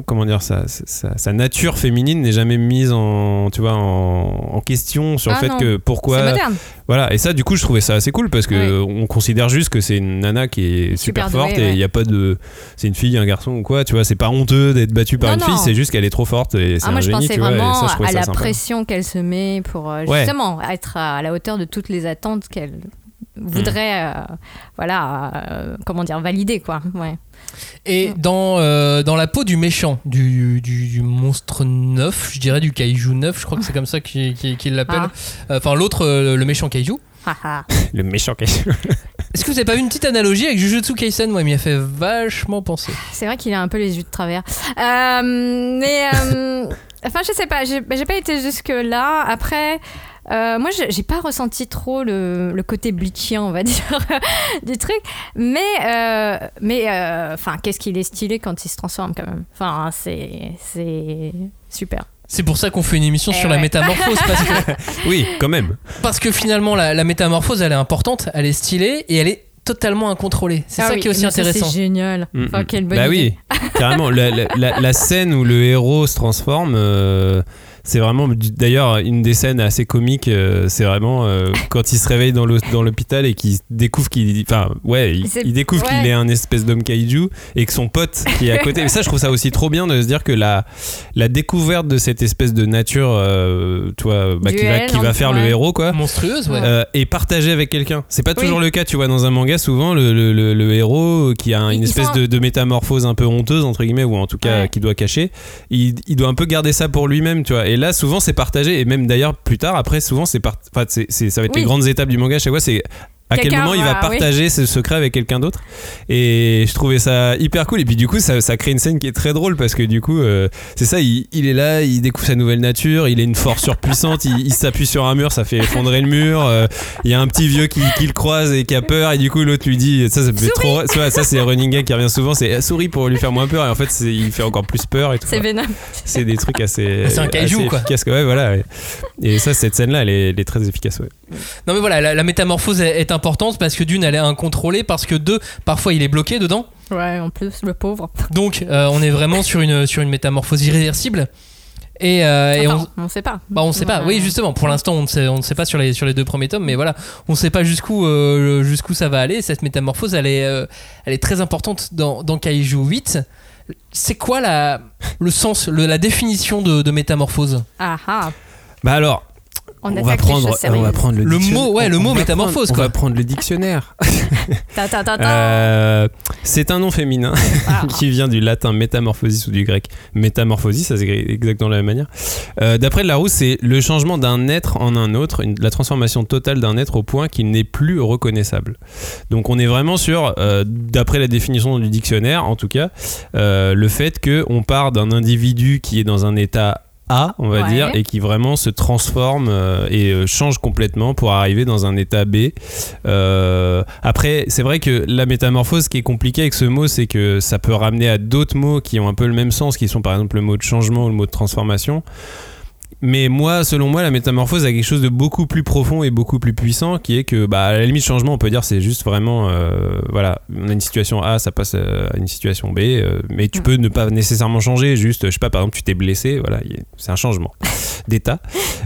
comment dire, sa, sa, sa nature féminine n'est jamais mise en, tu vois, en, en question sur Ah le fait non. que pourquoi. Voilà, et ça, du coup, je trouvais ça assez cool parce que on considère juste que c'est une nana qui est super, Super douée, forte et il ouais. n'y a pas de. C'est une fille, un garçon ou quoi, tu vois, c'est pas honteux d'être battue par Non, une non. fille, c'est juste qu'elle est trop forte et c'est Ah, un moi, je génie, pensais tu vois, et ça, je à ça la sympa. pression qu'elle se met pour euh, Ouais. justement être à la hauteur de toutes les attentes qu'elle voudrait, euh, voilà, euh, comment dire, valider, quoi. Ouais. Et dans, euh, dans la peau du méchant, du, du, du monstre neuf, je dirais du kaiju neuf, je crois que c'est comme ça qu'il qu'il l'appelle. Ah. Euh, Enfin, l'autre, euh, le méchant kaiju. Le méchant qui Est-ce que vous avez pas vu une petite analogie avec Jujutsu Kaisen? Moi, il m'y a fait vachement penser. C'est vrai qu'il a un peu les yeux de travers. Euh, mais, euh, enfin, je sais pas, j'ai j'ai pas été jusque-là. Après, euh, moi, j'ai pas ressenti trop le, le côté bleachien, on va dire, du truc. Mais, euh, mais euh, enfin, qu'est-ce qu'il est stylé quand il se transforme, quand même. Enfin, c'est c'est super. C'est pour ça qu'on fait une émission Eh sur la métamorphose parce que, Oui, quand même. parce que finalement la, la métamorphose elle est importante, elle est stylée et elle est totalement incontrôlée. C'est Ah ça oui, qui est aussi intéressant. C'est génial. Mm, Enfin, mm. quelle bonne bah idée. oui, carrément. La, la- la- la scène où le héros se transforme, euh, c'est vraiment. D'ailleurs, une des scènes assez comiques, euh, c'est vraiment euh, quand il se réveille dans l'hô- dans l'hôpital et qu'il découvre qu'il. Enfin, ouais, il, découvre ouais. qu'il est un espèce d'homme kaiju et que son pote qui est à côté. Mais ça, je trouve ça aussi trop bien de se dire que la, la découverte de cette espèce de nature, euh, toi, bah, qui va, qui va hein, faire le héros, quoi. Monstrueuse, ouais. Euh, et partagé avec quelqu'un. C'est pas Oui. toujours le cas, tu vois, dans un manga, souvent le, le- le- le héros qui a une espèce de, de métamorphose un peu honteuse, entre guillemets, ou en tout cas Ouais. qui doit cacher, il, il doit un peu garder ça pour lui-même, tu vois. Et là, souvent, c'est partagé, et même d'ailleurs, plus tard, après, souvent, c'est part... enfin, c'est- ça va être les grandes étapes du manga chaque fois, c'est à quel moment il va va- oui. partager ce secret avec quelqu'un d'autre et je trouvais ça hyper cool et puis du coup ça, ça crée une scène qui est très drôle parce que du coup euh, c'est ça il, il est là il découvre sa nouvelle nature il est une force surpuissante il, il s'appuie sur un mur ça fait effondrer le mur euh, il y a un petit vieux qui, qui le croise et qui a peur et du coup l'autre lui dit ça ça me fait trop ça, ça c'est un running gag qui revient souvent c'est ah, souris pour lui faire moins peur et en fait il fait encore plus peur et tout C'est vénome. c'est des trucs assez C'est un assez quoi. efficaces, ouais voilà ouais. et ça cette scène là elle est, elle est très efficace ouais. Non mais voilà, la, la métamorphose est, est importante parce que d'une elle est incontrôlée, parce que deux parfois il est bloqué dedans. Ouais, en plus, le pauvre. Donc euh, on est vraiment sur une, sur une métamorphose irréversible. Et, euh, et on, Enfin, on... sait pas. bah on sait pas. Ouais. Oui justement, pour l'instant on ne sait, on ne sait pas sur les, sur les deux premiers tomes, mais voilà, on ne sait pas jusqu'où euh, jusqu'où ça va aller. Cette métamorphose elle est, euh, elle est très importante dans, dans Kaiju 8. C'est quoi la, le sens, le- la définition de, de métamorphose? Ah ah. bah alors On, on va prendre, on va le, mot, ouais, le On mot métamorphose, prendre- On va prendre le dictionnaire. Euh, c'est un nom féminin Ah. qui vient du latin métamorphosis ou du grec métamorphosis, ça s'écrit exactement de la même manière. Euh, D'après Larousse, c'est le changement d'un être en un autre, une- la transformation totale d'un être au point qu'il n'est plus reconnaissable. Donc on est vraiment sur, euh, d'après la définition du dictionnaire en tout cas, euh, le fait qu'on part d'un individu qui est dans un état A, on va Ouais. dire, et qui vraiment se transforme euh, et euh, change complètement pour arriver dans un état B. Euh, après, c'est vrai que la métamorphose, ce qui est compliqué avec ce mot, c'est que ça peut ramener à d'autres mots qui ont un peu le même sens, qui sont par exemple le mot de changement ou le mot de transformation. Mais moi, selon moi, la métamorphose a quelque chose de beaucoup plus profond et beaucoup plus puissant, qui est que, bah, à la limite, changement, on peut dire, c'est juste vraiment, euh, voilà, on a une situation A, ça passe euh, à une situation B, euh, mais tu peux ne pas nécessairement changer, juste, je sais pas, par exemple, tu t'es blessé, voilà, c'est un changement d'état.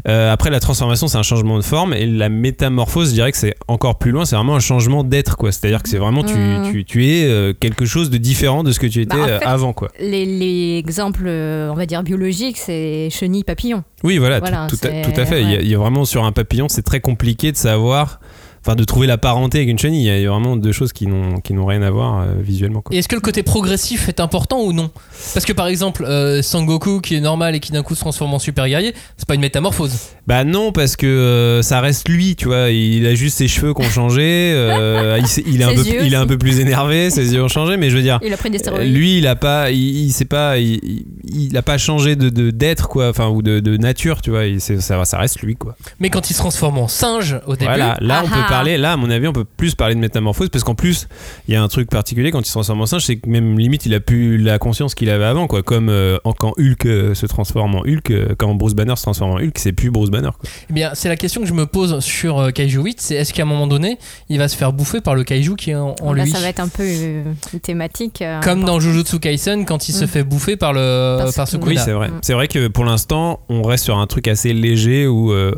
Euh, après, la transformation, c'est un changement de forme, et la métamorphose, je dirais que c'est encore plus loin, c'est vraiment un changement d'être, quoi. C'est-à-dire que c'est vraiment, tu, Mm. tu, tu es euh, quelque chose de différent de ce que tu étais Bah, en euh, fait, avant, quoi. Les, les exemples, on va dire biologiques, c'est chenille, papillon. Oui, voilà, Voilà, tout, tout à, c'est- tout à fait. Il, y a, ouais. il y a vraiment sur un papillon, c'est très compliqué de savoir, enfin, de trouver la parenté avec une chenille. Il y a- vraiment deux choses qui n'ont qui n'ont rien à voir euh, visuellement. Quoi. Et est-ce que le côté progressif est important ou non? Parce que par exemple, euh, Sangoku qui est normal et qui d'un coup se transforme en super guerrier, c'est pas une métamorphose. Bah non, parce que euh, ça reste lui, tu vois. Il a juste ses cheveux qui ont changé. euh, il, s'est- il est un Ses peu, yeux il est un aussi. peu plus énervé. Ses yeux ont changé, mais je veux dire. Il a pris des euh, stéroïdes. Lui, il a pas, il, il sait pas, il, il- il a pas changé de de- d'être quoi, enfin ou de, de nature, tu vois. Il- c'est- ça, ça reste lui quoi. Mais quand il se transforme en singe au début, Voilà, là on Ah peut ah. Parler, là à mon avis on peut plus parler de métamorphose parce qu'en plus il y a un truc particulier quand il se transforme en singe, c'est que même limite il a plus la conscience qu'il avait avant quoi, comme euh, en- quand Hulk euh, se transforme en Hulk, euh, quand Bruce Banner se transforme en Hulk, c'est plus Bruce Banner quoi. eh bien c'est la question que je me pose sur euh, Kaiju 8, c'est est-ce qu'à un moment donné, il va se faire bouffer par le Kaiju qui est en, en Là, lui? ça va être un peu euh, une thématique. euh, Comme dans. Jujutsu Kaisen quand il se Mm. fait bouffer par le Parce par ce Oui, coup c'est vrai. Mm. C'est vrai que pour l'instant, on reste sur un truc assez léger où euh,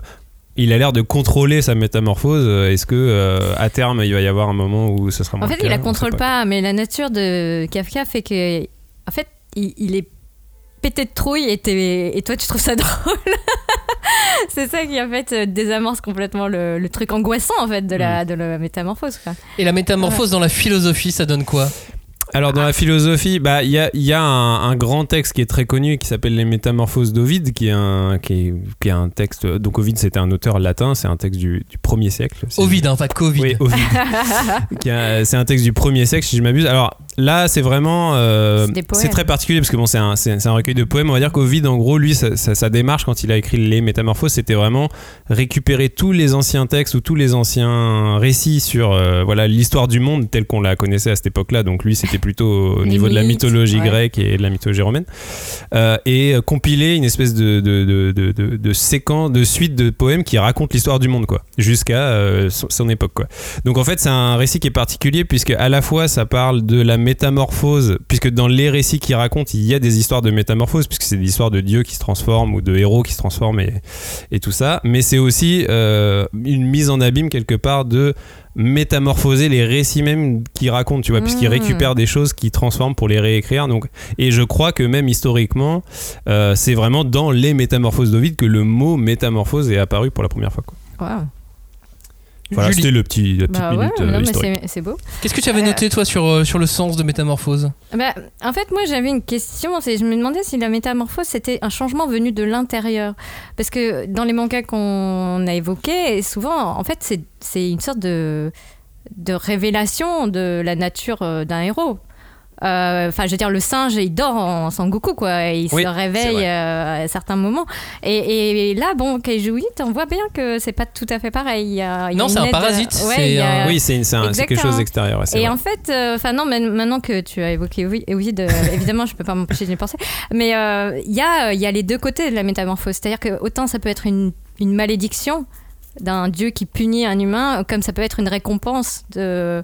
il a l'air de contrôler sa métamorphose. Euh, Est-ce que euh, à terme, il va y avoir un moment où ce sera moins En fait, cas il la contrôle pas. mais la nature de Kafka fait que, en fait, il, il est pété de trouille et, toi, tu trouves ça drôle. c'est ça qui, en fait, euh, désamorce complètement le, le truc angoissant, en fait, de la, de la métamorphose. Quoi. Et la métamorphose dans la philosophie, ça donne quoi? Alors dans la philosophie, bah il y a, y a un, un grand texte qui est très connu qui s'appelle les Métamorphoses d'Ovide, qui est un qui est, qui est un texte. Donc Ovide c'était un auteur latin, c'est un texte du, du 1er siècle. si je- Ovid, hein, pas Covid. Oui, Ovide. C'est un texte du 1er siècle si je m'abuse. Alors Là, c'est vraiment. euh, C'est très particulier parce que bon, c'est un, un recueil de poèmes. On va dire qu'Ovid, en gros, lui, sa, sa- sa démarche quand il a écrit Les Métamorphoses, c'était vraiment récupérer tous les anciens textes ou tous les anciens récits sur euh, voilà l'histoire du monde telle qu'on la connaissait à cette époque-là. Donc lui, c'était plutôt au niveau de la mythologie ouais. grecque et de la mythologie romaine. Euh, et compiler une espèce de, de, de, de, de, de séquence, de suite de poèmes qui racontent l'histoire du monde, quoi, jusqu'à son, son époque, quoi. Donc en fait, c'est un récit qui est particulier puisque à la fois ça parle de la métamorphose, puisque dans les récits qu'il raconte, il y a des histoires de métamorphose, puisque c'est des histoires de dieux qui se transforment ou de héros qui se transforment et, et tout ça. Mais c'est aussi euh, une mise en abîme quelque part de métamorphoser les récits même qu'il raconte, tu vois, puisqu'il Mmh. récupère des choses qu'il transforme pour les réécrire. Donc, et je crois que même historiquement, euh, c'est vraiment dans les métamorphoses d'Ovid que le mot métamorphose est apparu pour la première fois. Quoi. Waouh. Voilà, Julie, c'était le petit, la petite Bah ouais, minute euh, non, mais historique. c'est- c'est beau. qu'est-ce que tu avais Euh, noté toi sur, euh, sur le sens de métamorphose Bah, en fait, moi, j'avais une question. c'est- Je me demandais si la métamorphose, c'était un changement venu de l'intérieur. Parce que dans les mangas qu'on a évoqués, souvent, en fait, c'est- c'est une sorte de, de révélation de la nature euh, d'un héros. Euh, Enfin, je veux dire, le singe, il dort en Sangoku, quoi. il Oui, se réveille euh, à certains moments. Et, et là, bon, Kaiju 8, on voit bien que c'est pas tout à fait pareil. Il y a- il y a Non, c'est un parasite, ouais, c'est un- Oui, c'est quelque chose d'extérieur. et vrai. en fait, euh, enfin non, maintenant que tu as évoqué oui, évidemment, je peux pas m'empêcher d'y penser. Mais il y, a, y a les deux côtés de la métamorphose. C'est-à-dire que autant ça peut être une, une malédiction d'un dieu qui punit un humain, comme ça peut être une récompense de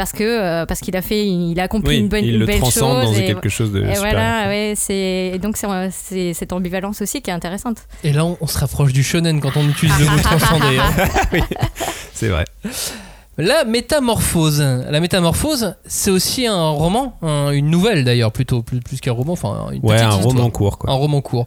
parce que euh, parce qu'il a fait, il a accompli Oui, une bonne, il une le belle transcende chose. dans et, quelque chose de et supérieur. voilà, ouais, c'est et donc c'est cette ambivalence aussi qui est intéressante. Et là, on, on se rapproche du shonen quand on utilise le mot transcender. hein. C'est vrai. La métamorphose. La métamorphose, c'est aussi un roman, un- une nouvelle d'ailleurs, plutôt, plus, plus qu'un roman, enfin une Ouais, petite un histoire. roman court, quoi. Un roman court.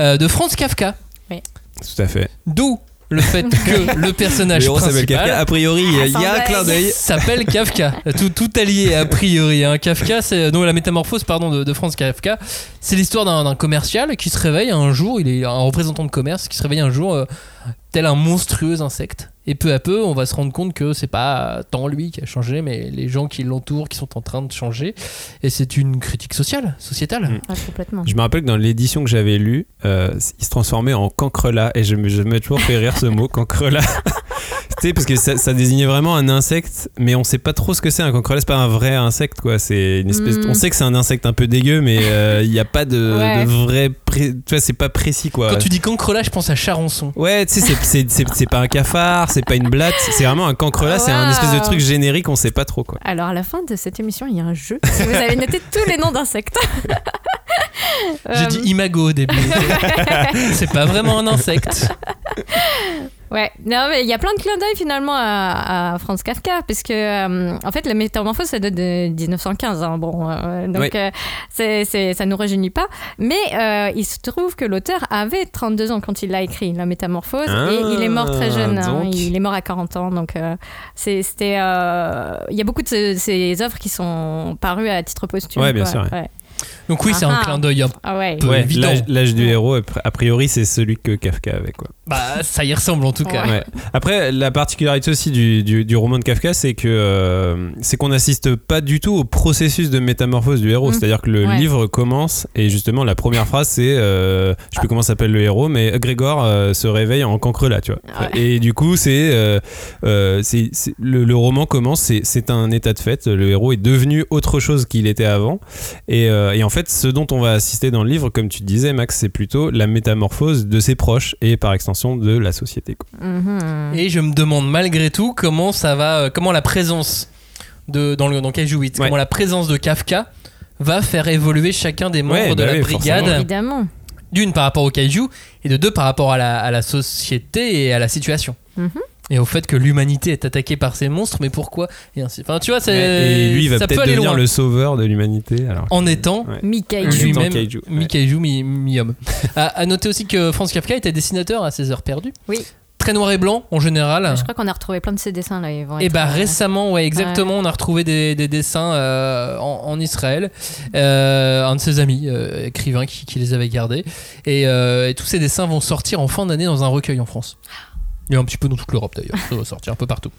Euh, de Franz Kafka. Tout à fait. D'où le fait que le personnage Le principal Kafka. A priori, il y a- il y a un clin d'œil. s'appelle Kafka. Tout, tout allié a priori. Hein. Kafka, c'est donc la métamorphose pardon de, de Franz Kafka. C'est l'histoire d'un d'un commercial qui se réveille un jour. Il est un représentant de commerce qui se réveille un jour euh, tel un monstrueux insecte. Et peu à peu, on va se rendre compte que c'est pas tant lui qui a changé, mais les gens qui l'entourent qui sont en train de changer. Et c'est une critique sociale, sociétale. Mm. Ah, complètement. Je me rappelle que dans l'édition que j'avais lue, euh, il se transformait en cancrelat et je me, je me toujours fait rire ce mot, cancrelat. tu sais, parce que ça, ça désignait vraiment un insecte, mais on sait pas trop ce que c'est un cancrelat. C'est pas un vrai insecte, quoi. C'est une espèce. Mm. On sait que c'est un insecte un peu dégueu, mais euh, il n'y a pas de, Ouais. de vrai. pré- Tu vois, c'est pas précis, quoi. Quand tu dis cancrelat, je pense à Charançon. Ouais, tu sais, c'est- c'est- c'est c'est pas un cafard, c'est pas une blatte, c'est vraiment un cancrelat, c'est un espèce de truc générique, on sait pas trop, quoi. Alors à la fin de cette émission, il y a un jeu. Si vous avez noté tous les noms d'insectes. J'ai Euh, dit imago au début. c'est pas vraiment un insecte. Ouais, non, mais il y a plein de clins d'œil finalement à, à Franz Kafka, parce que euh, en fait, la métamorphose, ça date de 1915. hein, bon, euh, donc Oui. euh, c'est, c'est- ça nous rajeunit pas. Mais il se trouve que l'auteur avait 32 ans quand il l'a écrit, la métamorphose, Ah, et il est mort très jeune. hein, il est mort à 40 ans, donc c'est, c'était. Il y a beaucoup de ce- ces œuvres qui sont parues à titre posthume. Ouais, bien quoi, sûr, ouais. ouais. Donc oui, c'est un clin d'œil un Ah ouais. peu Ouais, évident. l'âge- du héros, a priori, c'est celui que Kafka avait, quoi. Bah, ça y ressemble en tout cas. Ouais. Ouais. Après, la particularité aussi du, du, du roman de Kafka, c'est que euh, c'est qu'on n'assiste pas du tout au processus de métamorphose du héros. Mm. C'est-à-dire que le Ouais. livre commence et justement la première phrase c'est, euh, je sais plus comment s'appelle le héros, mais Grégor euh, se réveille en cancrelat, tu vois. Ouais. Et du coup, c'est, euh, euh, c'est, le, le roman commence, c'est, c'est un état de fait. Le héros est devenu autre chose qu'il était avant. Et, euh, et en fait, ce dont on va assister dans le livre, comme tu disais, Max, c'est plutôt la métamorphose de ses proches et par extension de la société. quoi. Mhm. Et je me demande malgré tout comment ça va, euh, comment la présence de dans le dans Kaiju 8, Ouais. comment la présence de Kafka va faire évoluer chacun des membres Ouais, de bah la oui, brigade. forcément. Évidemment. D'une par rapport au Kaiju et de deux par rapport à la, à la société et à la situation. Mhm. Et au fait que l'humanité est attaquée par ces monstres, mais pourquoi Et ainsi. Enfin, tu vois, c'est et lui, il va ça peut peut-être aller devenir loin. le sauveur de l'humanité. Alors, En étant Ouais. Mikaiju. Lui-même kaiju, ouais. mi-kaiju, mi- mi-homme. à, à noter aussi que Franz Kafka était dessinateur à ses heures perdues. Oui. Très noir et blanc en général. Je crois qu'on a retrouvé plein de ces dessins là. Ils vont Et bah euh, récemment, ouais, exactement, on a retrouvé des, des dessins euh, en, en Israël. Euh, un de ses amis, euh, écrivain, qui, qui les avait gardés. Et, euh, et tous ces dessins vont sortir en fin d'année dans un recueil en France. Et un petit peu dans toute l'Europe d'ailleurs. Ça va sortir un peu partout.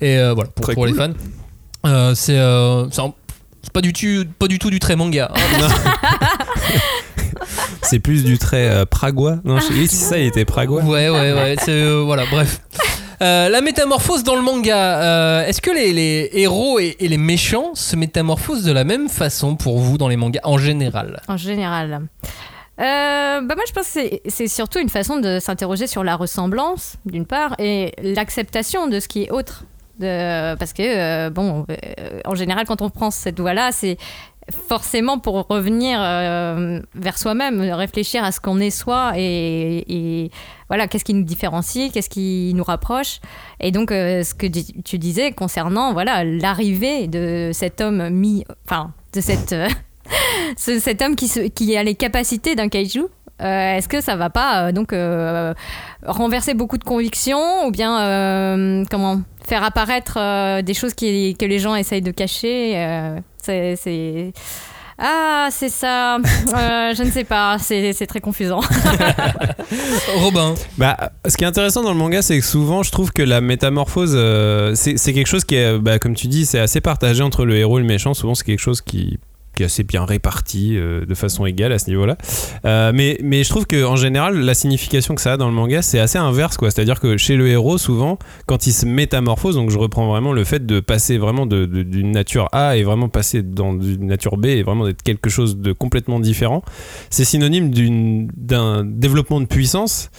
Et euh, voilà, pour, les fans. Euh, c'est euh, c'est un- C'est pas du tout, pas du tout du trait manga. hein. C'est plus du trait euh, pragois. Non, je- ça, il était pragois. Ouais, ouais, ouais. euh, voilà, bref. Euh, la métamorphose dans le manga, euh, est-ce que les, les héros et, et les méchants se métamorphosent de la même façon pour vous dans les mangas en général? En général. Euh, bah moi, je pense que c'est- surtout une façon de s'interroger sur la ressemblance, d'une part, et l'acceptation de ce qui est autre. Parce que, euh, bon, euh, en général, quand on prend cette voie-là, c'est forcément pour revenir euh, vers soi-même, réfléchir à ce qu'on est soi et, voilà, qu'est-ce qui nous différencie, qu'est-ce qui nous rapproche. Et donc, ce que tu disais concernant voilà l'arrivée de cet homme mis, enfin, de cette ce- cet homme qui, se- qui a les capacités d'un kaiju. euh, Est-ce que ça va pas euh, donc euh, renverser beaucoup de convictions ou bien euh, comment faire apparaître euh, des choses qui, que les gens essayent de cacher euh, c'est, c'est- Ah, c'est ça. Euh, je ne sais pas. C'est, c'est très confusant. Robin, Bah, ce qui est intéressant dans le manga, c'est que souvent, je trouve que la métamorphose, euh, c'est c'est quelque chose qui est, bah, comme tu dis, c'est assez partagé entre le héros et le méchant. Souvent, c'est quelque chose qui qui est assez bien réparti euh, de façon égale à ce niveau-là. Euh, mais, mais je trouve qu'en général, la signification que ça a dans le manga, c'est assez inverse. C'est-à-dire que chez le héros, souvent, quand il se métamorphose, donc je reprends vraiment le fait de passer vraiment d'une nature A et vraiment passer dans une nature B et vraiment d'être quelque chose de complètement différent, c'est synonyme d'un développement de puissance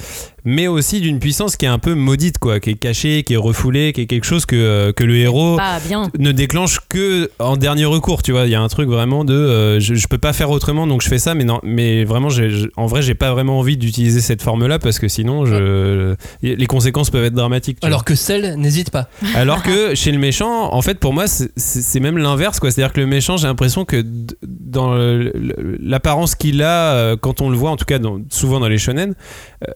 mais aussi d'une puissance qui est un peu maudite, quoi, qui est cachée, qui est refoulée, qui est quelque chose que, euh, que le héros bien. ne déclenche que en dernier recours, tu vois. Il y a un truc vraiment de euh, je, je peux pas faire autrement, donc je fais ça, mais non, mais vraiment, en vrai, j'ai pas vraiment envie d'utiliser cette forme-là parce que sinon, je, les conséquences peuvent être dramatiques. tu vois. alors que celle, n'hésite pas. Alors que chez le méchant, en fait, pour moi, c'est- même l'inverse, quoi. C'est-à-dire que le méchant, j'ai l'impression que dans l'apparence qu'il a, euh, quand on le voit, en tout cas, dans- souvent dans les shonen,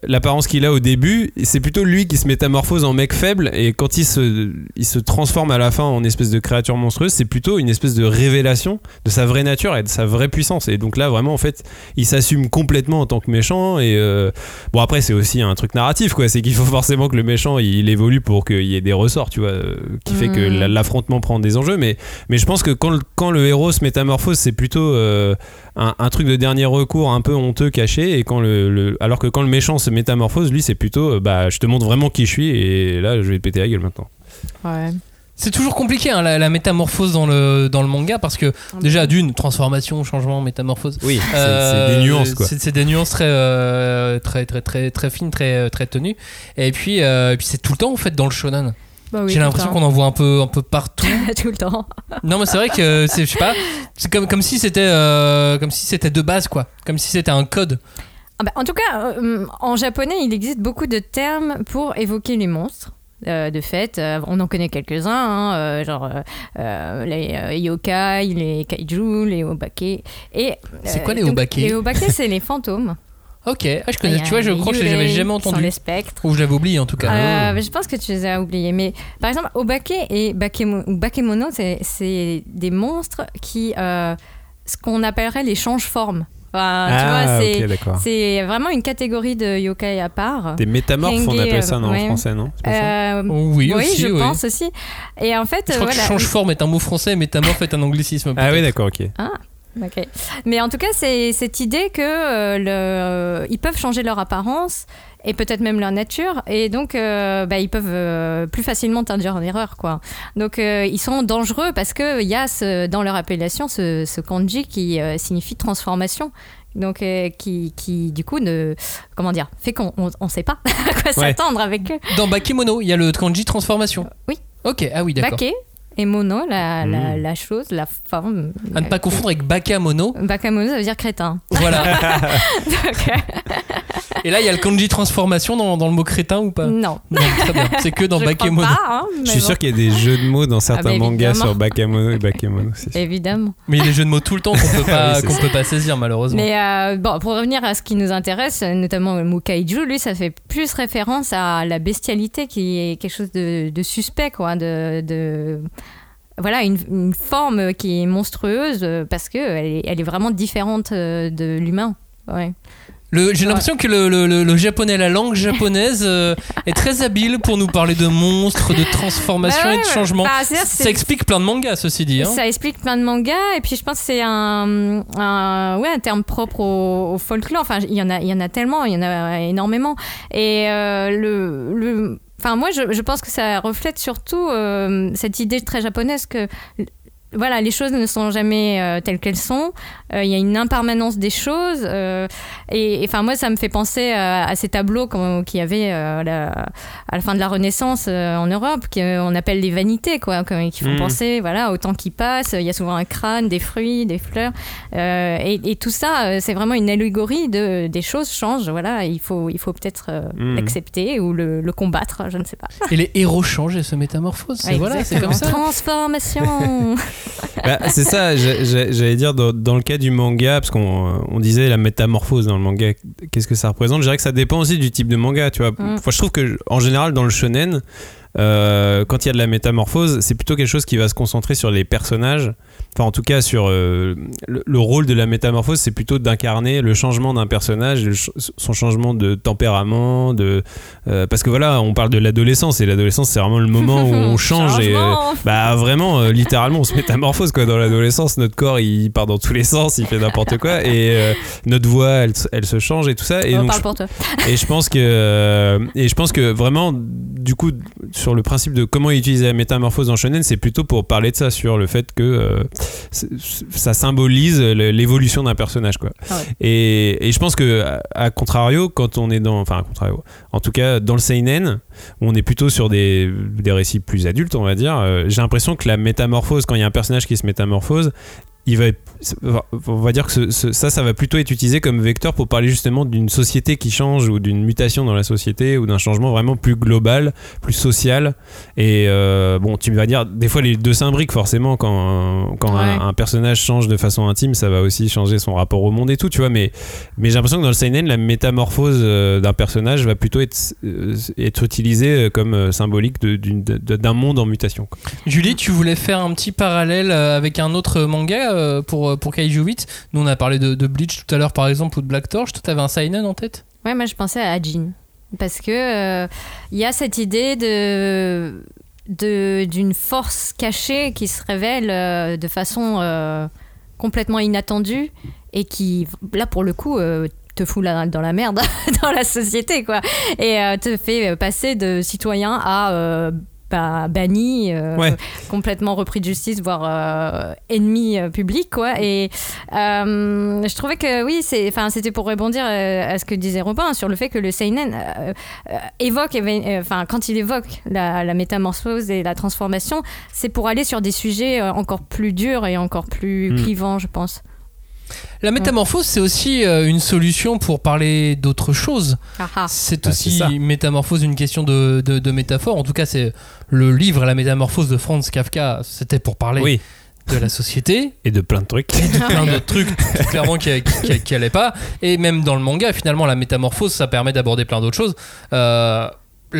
l'apparence qu'il a au début, c'est plutôt lui qui se métamorphose en mec faible, et quand il se, il se transforme à la fin en espèce de créature monstrueuse, c'est plutôt une espèce de révélation de sa vraie nature et de sa vraie puissance. Et donc là, vraiment, en fait, il s'assume complètement en tant que méchant, et euh, bon, après, c'est aussi un truc narratif, quoi. C'est qu'il faut forcément que le méchant, il, évolue pour qu'il y ait des ressorts, tu vois, euh, qui fait que Mm. la- l'affrontement prend des enjeux, mais, mais je pense que quand le, quand le héros se métamorphose, c'est plutôt euh, un, un truc de dernier recours un peu honteux, caché, et quand le, le- alors que quand le méchant se métamorphose, lui, c'est plutôt euh, bah, je te montre vraiment qui je suis, et là, je vais te péter la gueule maintenant. Ouais. C'est toujours compliqué hein, la, la métamorphose dans le, dans le manga parce que déjà d'une transformation, changement, métamorphose. Oui, c'est Euh, c'est des nuances, quoi. C'est des nuances très, euh, très, très, très, très fines, très, très tenues. Et puis, euh, et puis c'est tout le temps en fait dans le shonen. Bah oui, J'ai l'impression qu'on en voit un peu, un peu partout. tout le temps. non, mais c'est vrai que c'est, je sais pas, c'est comme, comme si c'était, euh, comme si c'était de base quoi, comme si c'était un code. Ah bah, en tout cas, euh, en japonais, il existe beaucoup de termes pour évoquer les monstres. Euh, de fait, euh, on en connaît quelques-uns, hein, genre les yokai, les kaiju, les obake. Et, C'est quoi les donc, obake Les obake, c'est les fantômes. Ok, ah, je connais. Tu vois, je crois que je yurei, jamais entendu. les spectres. Ou je l'avais oublié en tout cas. Euh, je pense que tu les as oubliés. Mais par exemple, Obake et Bakemo- ou Bakemono, c'est- c'est des monstres qui. euh, ce qu'on appellerait les change-formes. Enfin, tu vois, Ah, c'est- vraiment une catégorie de yokai à part. Des métamorphes, on appelle ça non, ouais. en français, non Euh, Oui, aussi, je oui. pense aussi. Et en fait, Je crois euh, que voilà. change-forme est un mot français, métamorphe est un anglicisme. Ah oui, d'accord, ok. Ah, ok. Mais en tout cas, c'est cette idée que euh, le, ils peuvent changer leur apparence et peut-être même leur nature, et donc euh, bah, ils peuvent euh, plus facilement t'induire en erreur, quoi. Donc euh, ils sont dangereux parce que il y a ce- dans leur appellation ce, ce kanji qui signifie transformation. Donc, qui, qui, du coup, ne, comment dire, fait qu'on ne sait pas à quoi Ouais. s'attendre avec eux. Dans Bakemono, il y a le kanji transformation. Oui. Ok, ah oui, d'accord. Bake et mono, la, la, Mm. la chose, la forme. À ne pas confondre avec Bakamono. Bakamono, ça veut dire crétin. Voilà. Donc, euh, Et là, il y a le kanji transformation dans, dans le mot crétin ou pas? Non. C'est que dans Je Bakemono. pas, hein, Je suis bon. sûr qu'il y a des jeux de mots dans certains mais mangas sur Bakamono et Bakemono. Évidemment. Mais il y a des jeux de mots tout le temps qu'on peut pas, Oui, qu'on ça. peut pas saisir malheureusement. Mais euh, bon, pour revenir à ce qui nous intéresse, notamment le mot kaiju, lui, ça fait plus référence à la bestialité qui est quelque chose de, de suspect, quoi. De, de- Voilà, une, forme qui est monstrueuse euh, parce est, elle est vraiment différente euh, de l'humain. J'ai l'impression que le, le- le- le japonais, la langue japonaise euh, est très habile pour nous parler de monstres, de transformation Bah ouais, et de ouais. changement. Bah, Ça explique plein de mangas, ceci dit. hein. Ça explique plein de mangas et puis je pense que c'est un, un, ouais, un terme propre au, au folklore. Enfin, il y en a, y en a tellement, il y en a énormément. Et euh, le, le, enfin moi je, je pense que ça reflète surtout euh, cette idée très japonaise que voilà, les choses ne sont jamais euh, telles qu'elles sont. Euh, Il y a une impermanence des choses. euh, et enfin, moi, ça me fait penser à, à ces tableaux qu'il y avait euh, à, la, à la fin de la Renaissance euh, en Europe, qu'on appelle les vanités, quoi, qui font Mhm. penser voilà, au temps qui passe. Il y a souvent un crâne, des fruits, des fleurs. Euh, et, et tout ça, c'est vraiment une allégorie de, des choses changent. Voilà, il faut, il faut peut-être euh, Mhm. l'accepter ou le, le combattre, je ne sais pas. Et les héros changent et se métamorphosent. C'est voilà, c'est comme ça. Transformation. Bah, c'est ça, j'a- j'a- j'allais dire dans, dans le cas du manga, parce qu'on on disait la métamorphose dans le manga, qu'est-ce que ça représente? Je dirais que ça dépend aussi du type de manga, tu vois. Mm. Enfin, je trouve que en général dans le shonen, euh, quand il y a de la métamorphose, c'est plutôt quelque chose qui va se concentrer sur les personnages. Enfin, en tout cas, sur euh, le, le rôle de la métamorphose, c'est plutôt d'incarner le changement d'un personnage, le son changement de tempérament, de euh, parce que voilà, on parle de l'adolescence et l'adolescence, c'est vraiment le moment où on change et bah vraiment, littéralement, on se métamorphose quoi. Dans l'adolescence, notre corps il part dans tous les sens, il fait n'importe quoi et notre voix elle, se- elle se change et tout ça. Et On donc, parle je- pour toi. et je pense que et je pense que vraiment du coup sur le principe de comment utiliser la métamorphose dans shonen c'est plutôt pour parler de ça sur le fait que euh, ça symbolise l'évolution d'un personnage quoi Ah ouais. et, et je pense que à, à contrario quand on est dans enfin à contrario en tout cas dans le seinen où on est plutôt sur des, des récits plus adultes on va dire euh, j'ai l'impression que la métamorphose quand il y a un personnage qui se métamorphose il va être- on va dire que ce- ce- ça, ça va plutôt être utilisé comme vecteur pour parler justement d'une société qui change ou d'une mutation dans la société ou d'un changement vraiment plus global, plus social. Et euh, bon, tu vas dire, des fois les deux s'imbriquent forcément quand, quand un, Ouais. un personnage change de façon intime, ça va aussi changer son rapport au monde et tout, tu vois. Mais, mais j'ai l'impression que dans le seinen, la métamorphose euh, d'un personnage va plutôt être, euh, être utilisée comme symbolique d'un monde en mutation. quoi. Julie, tu voulais faire un petit parallèle avec un autre manga euh, pour, pour Kaiju 8. Nous, on a parlé de, Bleach tout à l'heure, par exemple, ou de Black Torch. Toi, t'avais un Seinen en tête? Ouais, moi je pensais à Ajin. Parce que euh, il y a cette idée de d'une force cachée qui se révèle euh, de façon euh, complètement inattendue et qui, là pour le coup, euh, te fout la- dans la merde dans la société, quoi. Et euh, te fait passer de citoyen à euh, bah, banni, euh, Ouais. complètement repris de justice, voire euh, ennemi euh, public, quoi. Et je trouvais que oui, c'est, enfin, c'était pour rebondir à ce que disait Robin sur le fait que le seinen évoque, enfin, quand il évoque la, la métamorphose et la transformation, c'est pour aller sur des sujets encore plus durs et encore plus Mm. clivants, je pense. La métamorphose, c'est aussi euh, une solution pour parler d'autre chose. Ah, ah. C'est Bah, aussi métamorphose une question de, de, de métaphore. En tout cas, c'est le livre La métamorphose de Franz Kafka. C'était pour parler Oui, de la société et de plein de trucs. et de plein d'autres trucs clairement qui, qui, qui allaient pas. Et même dans le manga, finalement, la métamorphose, ça permet d'aborder plein d'autres choses. Euh,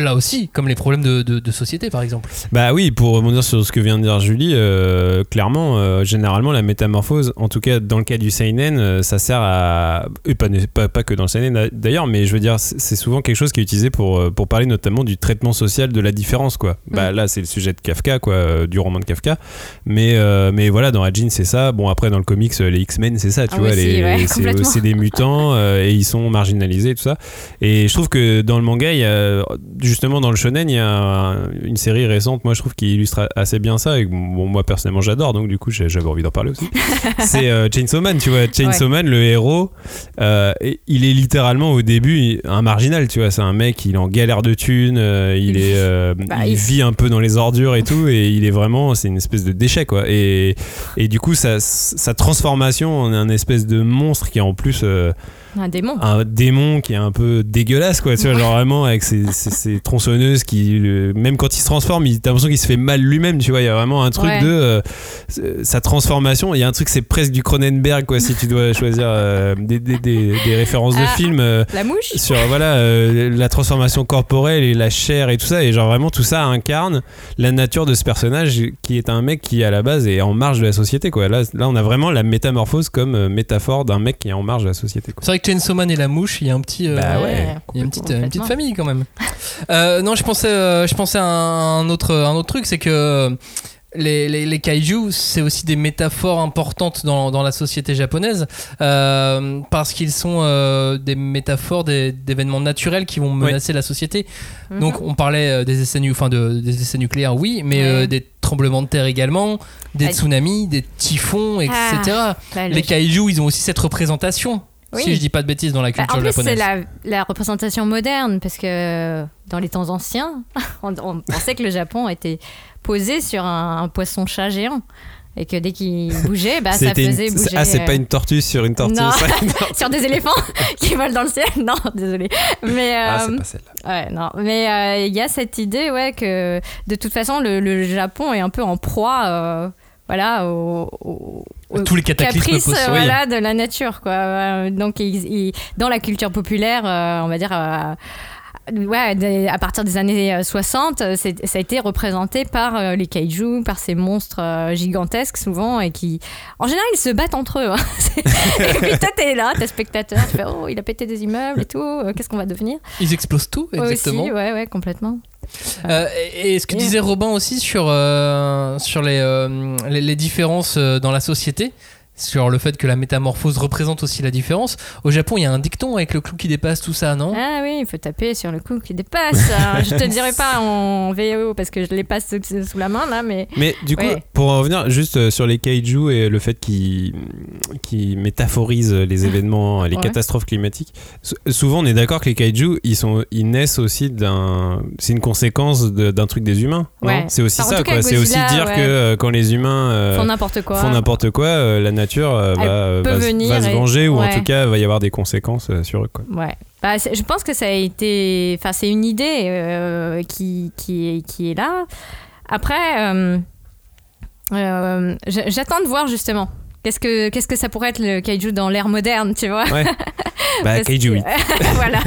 là aussi, comme les problèmes de, de, de société, par exemple. Bah oui, pour rebondir sur ce que vient de dire Julie, euh, clairement, euh, généralement, la métamorphose, en tout cas dans le cas du Seinen, euh, ça sert à. et pas, pas, pas que dans le Seinen d'ailleurs, mais je veux dire, c'est souvent quelque chose qui est utilisé pour, pour parler notamment du traitement social de la différence, quoi. Bah là, c'est le sujet de Kafka, quoi, euh, du roman de Kafka. Mais, euh, mais voilà, dans Ajin, c'est ça. Bon, après, dans le comics, les X-Men, c'est ça, tu Ah vois, oui, les- si, ouais, c'est des mutants euh, et ils sont marginalisés et tout ça. Et je trouve que dans le manga, il y a, justement dans le shonen, il y a un- une série récente, moi je trouve qui illustre assez bien ça. Et bon, moi personnellement, j'adore, donc du coup, j'avais envie d'en parler aussi. c'est euh, Chainsaw Man, tu vois. Chainsaw Man, le héros, euh, il est littéralement au début un marginal, tu vois. C'est un mec, il est en galère de thunes, euh, il, Il- est, euh, Bah, il il- vit un peu dans les ordures et tout, et il est vraiment, c'est une espèce de déchet, quoi. Et, et du coup, sa, sa transformation en un espèce de monstre qui est en plus. Un démon. un démon qui est un peu dégueulasse quoi tu vois genre vraiment avec ses, ses- ses tronçonneuses qui le- même quand il se transforme il t'as l'impression qu'il se fait mal lui-même tu vois il y a vraiment un truc Ouais. de euh, sa transformation il y a un truc c'est presque du Cronenberg quoi si tu dois choisir euh, des, des- des- des références de Ah. films euh, La mouche sur voilà euh, la transformation corporelle et la chair et tout ça et genre vraiment tout ça incarne la nature de ce personnage qui est un mec qui à la base est en marge de la société quoi là, là on a vraiment la métamorphose comme métaphore d'un mec qui est en marge de la société quoi. Avec Chainsaw Man et la mouche, il y a un petit. euh, Bah ouais. Il y a une petite, une petite Complètement. famille quand même. Euh, non, je pensais, euh, je pensais à un autre, un autre truc, c'est que euh, les, les, les kaiju, c'est aussi des métaphores importantes dans, dans la société japonaise euh, parce qu'ils sont euh, des métaphores des- d'événements naturels qui vont menacer la société. Mhm. Donc, on parlait euh, des essais, nu- enfin, de, des essais nucléaires, oui, mais Ouais. euh, des tremblements de terre également, des Ah, tsunamis, des typhons, etc. Bah, le- les kaiju, ils ont aussi cette représentation. Oui. Si je dis pas de bêtises dans la Bah, culture en plus, c'est japonaise. la, la représentation moderne, parce que dans les temps anciens, on, on pensait que le Japon était posé sur un, un poisson-chat géant. Et que dès qu'il bougeait, bah, ça C'était une- faisait bouger. Ah, c'est euh, pas une tortue sur une tortue. Non. sur des éléphants qui volent dans le ciel. Non, désolé. Mais Ah, euh, c'est pas celle-là. Ouais, non. Mais euh, il y a cette idée, ouais, que de toute façon, le, le Japon est un peu en proie, euh, voilà, au, au- au Tous les cataclysmes caprice, possibles. euh, voilà, de la nature, quoi. Euh, Donc, il- il- dans la culture populaire, euh, on va dire. Ouais, à partir des années euh, 60, euh, c'est- ça a été représenté par les kaiju, par ces monstres gigantesques souvent, et qui, en général, ils se battent entre eux. hein. Et puis toi, t'es là, t'es spectateur, tu fais oh, il a pété des immeubles et tout, qu'est-ce qu'on va devenir? Ils explosent tout, exactement. Aussi, ouais, ouais, complètement. Euh, et, ce que disait Robin aussi sur, euh, euh, les, différences dans la société, sur le fait que la métamorphose représente aussi la différence. Au Japon, il y a un dicton avec le clou qui dépasse tout ça, non? Ah oui, il faut taper sur le coup qui dépasse. Euh, je te dirai pas en VO parce que je les passe sous, sous la main là, mais Mais du coup, Ouais. pour en revenir juste euh, sur les kaiju et le fait qu'ils qu'ils métaphorisent les événements, les Ouais. catastrophes climatiques, sou- souvent on est d'accord que les kaiju, ils, sont, ils naissent aussi d'un. C'est une conséquence de- d'un truc des humains. Ouais. C'est aussi ça, quoi. C'est aussi dire ouais. que euh, quand les humains. euh, font n'importe quoi. font n'importe quoi, euh, la nature euh, va, euh, peut va, se- venir va se et- venger ou en tout cas va y avoir des conséquences euh, sur eux. Quoi. Ouais. Bah, je pense que ça a été. Enfin, c'est une idée euh, qui, qui, est, qui est là. Après, euh, euh, j'attends de voir justement. Qu'est-ce que, qu'est-ce que ça pourrait être le kaiju dans l'ère moderne, tu vois Ouais. Bah, kaiju, oui. voilà.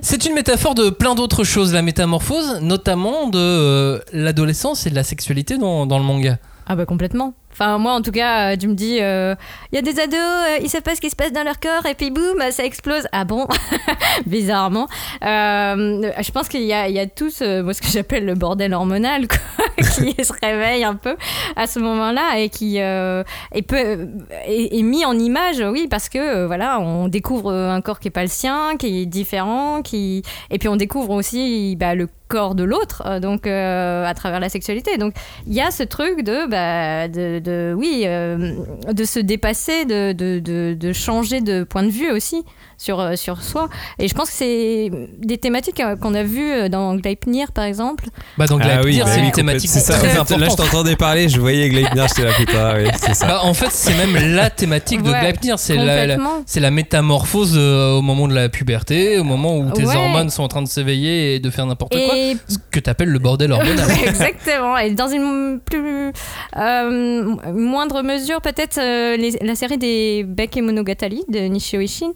C'est une métaphore de plein d'autres choses, la métamorphose, notamment de euh, l'adolescence et de la sexualité dans, dans le manga. Ah bah complètement. Enfin moi en tout cas euh, tu me dis il y a des ados euh, ils savent pas ce qui se passe dans leur corps et puis boum ça explose. Ah bon? Bizarrement. Euh, je pense qu'il y a, il y a tout ce, moi, ce que j'appelle le bordel hormonal quoi, qui se réveille un peu à ce moment-là et qui euh, est, peu- est, est mis en image oui parce que euh, voilà on découvre un corps qui est pas le sien qui est différent qui et puis on découvre aussi bah, le corps de l'autre euh, donc euh, à travers la sexualité. Donc il y a ce truc de, bah, de, de- oui, euh, de se dépasser, de, de, de changer de point de vue aussi sur, euh, sur soi. Et je pense que c'est des thématiques euh, qu'on a vues euh, dans Gleipnir, par exemple. Bah, donc, Ah oui, Gleipnir, bah c'est oui, une thématique c'est ça. très importante. Là, je t'entendais parler, je voyais Gleipnir, j'étais là, putain, oui, c'est ça. Bah, en fait, c'est même la thématique de Ouais, Gleipnir. C'est la, la- la métamorphose euh, au moment de la puberté, au moment où tes Ouais. hormones sont en train de s'éveiller et de faire n'importe quoi. Et Ce que t'appelles le bordel hormonal. Exactement. Et dans une plus euh, moindre mesure, peut-être euh, les- la série des Beck et Monogatari de Nishio Ishin,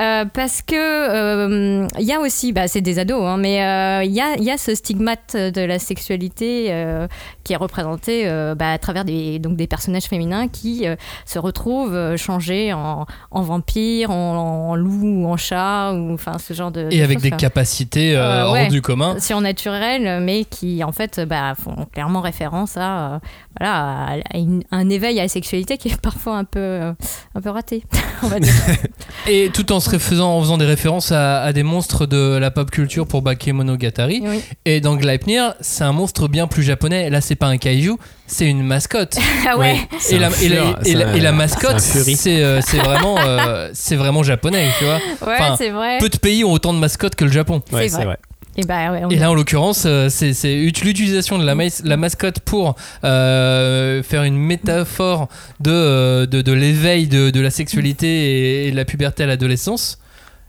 euh, parce que euh, il y a aussi, bah, c'est des ados, hein, mais euh, il y, a, il y a ce stigmate de la sexualité euh, qui est représenté euh, bah, à travers des, donc des personnages féminins qui euh, se retrouvent euh, changés en, en vampires, en, en loup ou en chat, ou enfin ce genre de. Et de avec des quoi. capacités euh, Euh, ouais. hors du commun. surnaturelles, mais qui en fait bah, font clairement référence à, euh, voilà, à- à une- un éveil à la sexualité qui est parfois un peu, euh, un peu raté, on va dire. Et tout en se faisant, en faisant des références à, à des monstres de la pop culture pour Bakemonogatari. Oui. Et dans Gleipnir, c'est un monstre bien plus japonais. Là, c'est pas un kaiju, c'est une mascotte. Ah ouais. Et la, un et la- fur- et la- c'est et la un- mascotte, c'est euh, vraiment, euh, c'est vraiment japonais, tu vois. Ouais, Enfin, c'est vrai. Peu de pays ont autant de mascottes que le Japon. Ouais, c'est c'est vrai. vrai. Et, bah, ouais, on- Et là, en l'occurrence, euh, c'est c'est ut- l'utilisation de la, maïs- la mascotte pour euh, faire une métaphore de, euh, de, de l'éveil de, de la sexualité et, et de la puberté à l'adolescence.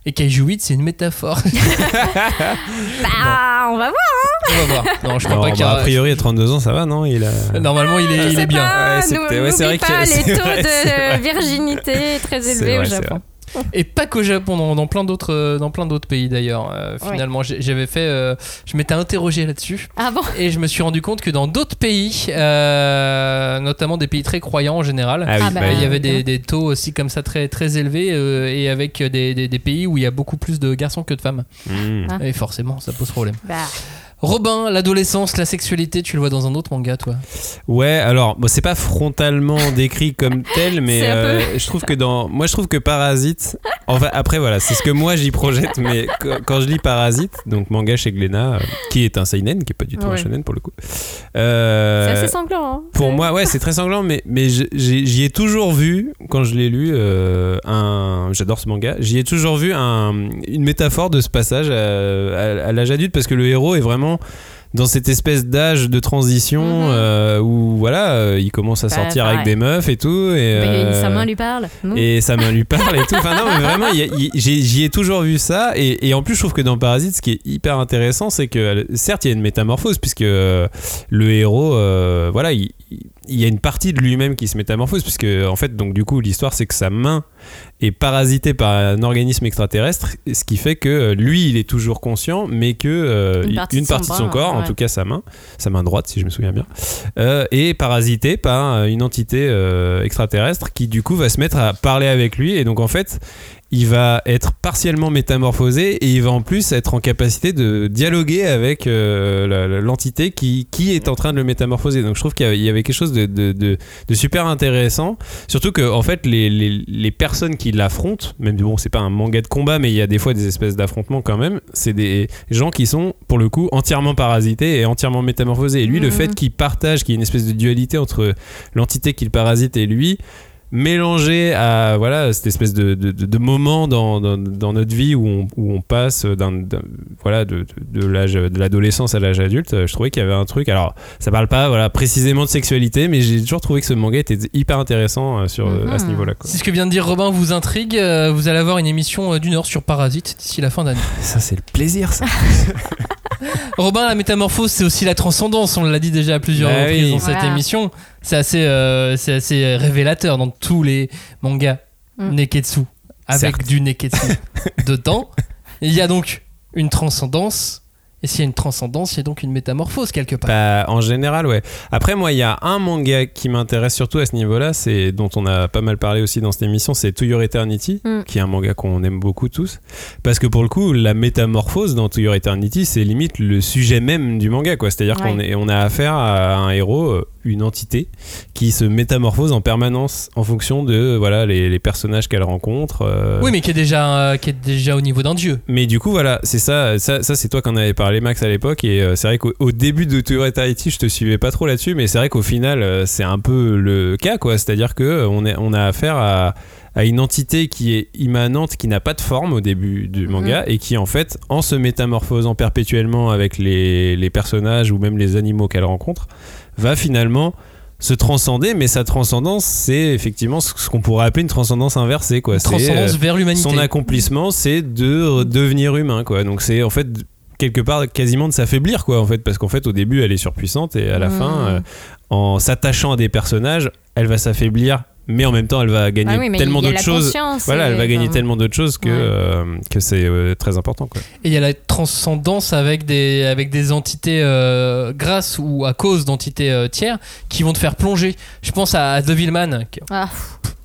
Et Kaiju 8, c'est une métaphore. Bah, on va voir. On va voir. Non, je crois Non, pas qu'il bah, a priori, à 32 ans, ça va, non? Il a... Normalement, il est, il est bien. Ouais, c'est ouais, vrai pas que- les taux de virginité très élevés au Japon. Et pas qu'au Japon, dans, dans plein d'autres, euh, dans plein d'autres pays d'ailleurs. Euh, finalement, j'avais fait, euh, je m'étais interrogé là-dessus Ah bon? Et je me suis rendu compte que dans d'autres pays, euh, notamment des pays très croyants en général, Ah oui, Ah bah, bah il y avait des, des taux aussi comme ça très très élevés euh, et avec des, des- des pays où il y a beaucoup plus de garçons que de femmes. Mmh. Ah. Et forcément, ça pose problème. Bah, Robin, l'adolescence, la sexualité, tu le vois dans un autre manga, toi Ouais, alors bon, c'est pas frontalement décrit comme tel, mais euh, je trouve que dans, moi je trouve que Parasite, enfin après voilà, c'est ce que moi j'y projette, mais quand, quand je lis Parasite, donc manga chez Glénat, euh, qui est un seinen, qui est pas du tout un shonen pour le coup. euh, c'est assez sanglant. hein. pour moi, ouais, c'est très sanglant, mais, mais j'y ai toujours vu, quand je l'ai lu, euh, un, j'adore ce manga, j'y ai toujours vu un, une métaphore de ce passage à, à- à l'âge adulte, parce que le héros est vraiment dans cette espèce d'âge de transition Mhm. euh, où voilà, euh, il commence à Bah, sortir avec des meufs et tout, et, euh, sa main lui parle. non et sa main lui parle et tout. Enfin non, mais vraiment, j'y ai toujours vu ça. Et, et en plus, je trouve que dans Parasite, ce qui est hyper intéressant, c'est que certes, il y a une métamorphose puisque le héros, voilà, il, il y a une partie de lui-même qui se métamorphose puisque en fait, donc du coup, l'histoire, c'est que sa main est parasitée par un organisme extraterrestre, ce qui fait que euh, lui, il est toujours conscient, mais que euh, Une il- partie de son bras, corps, en tout cas sa main, sa main droite, si je me souviens bien, euh, est parasité par une entité euh, extraterrestre qui du coup va se mettre à parler avec lui. Et donc en fait il va être partiellement métamorphosé et il va en plus être en capacité de dialoguer avec euh, l'entité qui, qui est en train de le métamorphoser. Donc je trouve qu'il y avait- il y avait quelque chose de, de- de- de super intéressant. Surtout que en fait les, les- les personnes qui l'affrontent, même bon c'est pas un manga de combat mais il y a des fois des espèces d'affrontements quand même, c'est des gens qui sont pour le coup entièrement parasités et entièrement métamorphosés. Et lui le Mhm. fait qu'il partage, qu'il y ait une espèce de dualité entre l'entité qu'il parasite et lui, mélangé à voilà cette espèce de, de, moment dans, dans, dans notre vie où on, où on passe d'un, voilà de, l'âge de l'adolescence à l'âge adulte je trouvais qu'il y avait un truc alors ça parle pas voilà précisément de sexualité mais j'ai toujours trouvé que ce manga était hyper intéressant euh, sur euh, à ce Mhm. niveau là. Si ce que vient de dire Robin vous intrigue, euh, vous allez avoir une émission d'une heure sur Parasite d'ici la fin d'année. ça c'est le plaisir ça Robin, la métamorphose, c'est aussi la transcendance. On l'a dit déjà à plusieurs Bah reprises oui. dans cette Voilà. émission. C'est assez, euh, c'est assez révélateur dans tous les mangas Mm. Neketsu avec Certes. du Neketsu dedans. Il y a donc une transcendance. Et s'il y a une transcendance, il y a donc une métamorphose quelque part. Bah, en général, ouais. Après, moi, il y a un manga qui m'intéresse surtout à ce niveau-là, c'est dont on a pas mal parlé aussi dans cette émission, c'est To Your Eternity, Mm. qui est un manga qu'on aime beaucoup tous. Parce que pour le coup, la métamorphose dans To Your Eternity, c'est limite le sujet même du manga, quoi. C'est-à-dire Ouais. qu'on est, on a affaire à un héros, euh, une entité, qui se métamorphose en permanence en fonction de voilà les, les personnages qu'elle rencontre. euh, Oui, mais qui est déjà, euh, qui est déjà au niveau d'un dieu. mais du coup, voilà, c'est ça, ça, ça c'est toi qu'on avait parlé, Max, à l'époque. Et euh, c'est vrai qu'au au début de To Your Eternity, je te suivais pas trop là-dessus, mais c'est vrai qu'au final, c'est un peu le cas, quoi. C'est-à-dire que on, est, on a affaire à, à une entité qui est immanente, qui n'a pas de forme au début du manga, et qui, en fait, en se métamorphosant perpétuellement avec les, les personnages ou même les animaux qu'elle rencontre, va finalement se transcender, mais sa transcendance, c'est effectivement ce qu'on pourrait appeler une transcendance inversée, quoi. Une transcendance euh, vers l'humanité. son accomplissement, c'est de redevenir humain, quoi. Donc c'est en fait quelque part quasiment de s'affaiblir, quoi, en fait, parce qu'en fait au début elle est surpuissante et à la Mhm. fin, euh, en s'attachant à des personnages, elle va s'affaiblir, mais en même temps elle va gagner Ah oui, tellement d'autres choses. Voilà, elle va gagner tellement d'autres choses que Ouais. euh, que c'est euh, très important, quoi. Et il y a la transcendance avec des, avec des entités euh, grâce ou à cause d'entités euh, tiers qui vont te faire plonger. Je pense à Devilman, qui est Ah,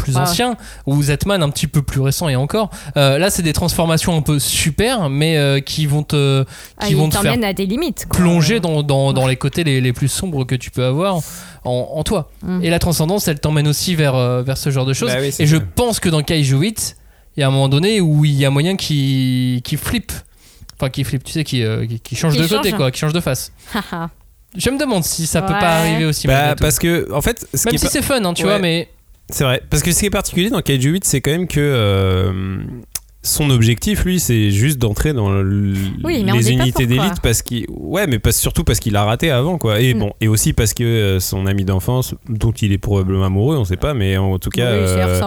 plus Ah. ancien, ou Zetman un petit peu plus récent et encore. Euh, là, c'est des transformations un peu super, mais euh, qui vont te, ah, qui vont te faire t'emmène à des limites. quoi. plonger dans, dans, dans les côtés les, les plus sombres que tu peux avoir en, en toi. Mm. Et la transcendance, elle t'emmène aussi vers, euh, vers ce genre de choses. Bah oui, et je pense que dans Kaiju 8, il y a un moment donné où il y a moyen qui, qui flippe. Enfin, qui flippe, tu sais, qui, euh, qui, qui change Qui de côté, quoi, qui change de face. Je me demande si ça peut Ouais. pas arriver aussi. Bah, parce que en fait, ce qui Même est si pas- c'est fun, hein, tu Ouais. vois, mais C'est vrai. Parce que ce qui est particulier dans Kaiju 8, c'est quand même que euh, son objectif, lui, c'est juste d'entrer dans le- Oui, les unités d'élite parce qu'il. Ouais, mais pas, surtout parce qu'il a raté avant, quoi. Et Mm. bon, et aussi parce que euh, son ami d'enfance, dont il est probablement amoureux, on sait pas, mais en tout cas. oui, euh,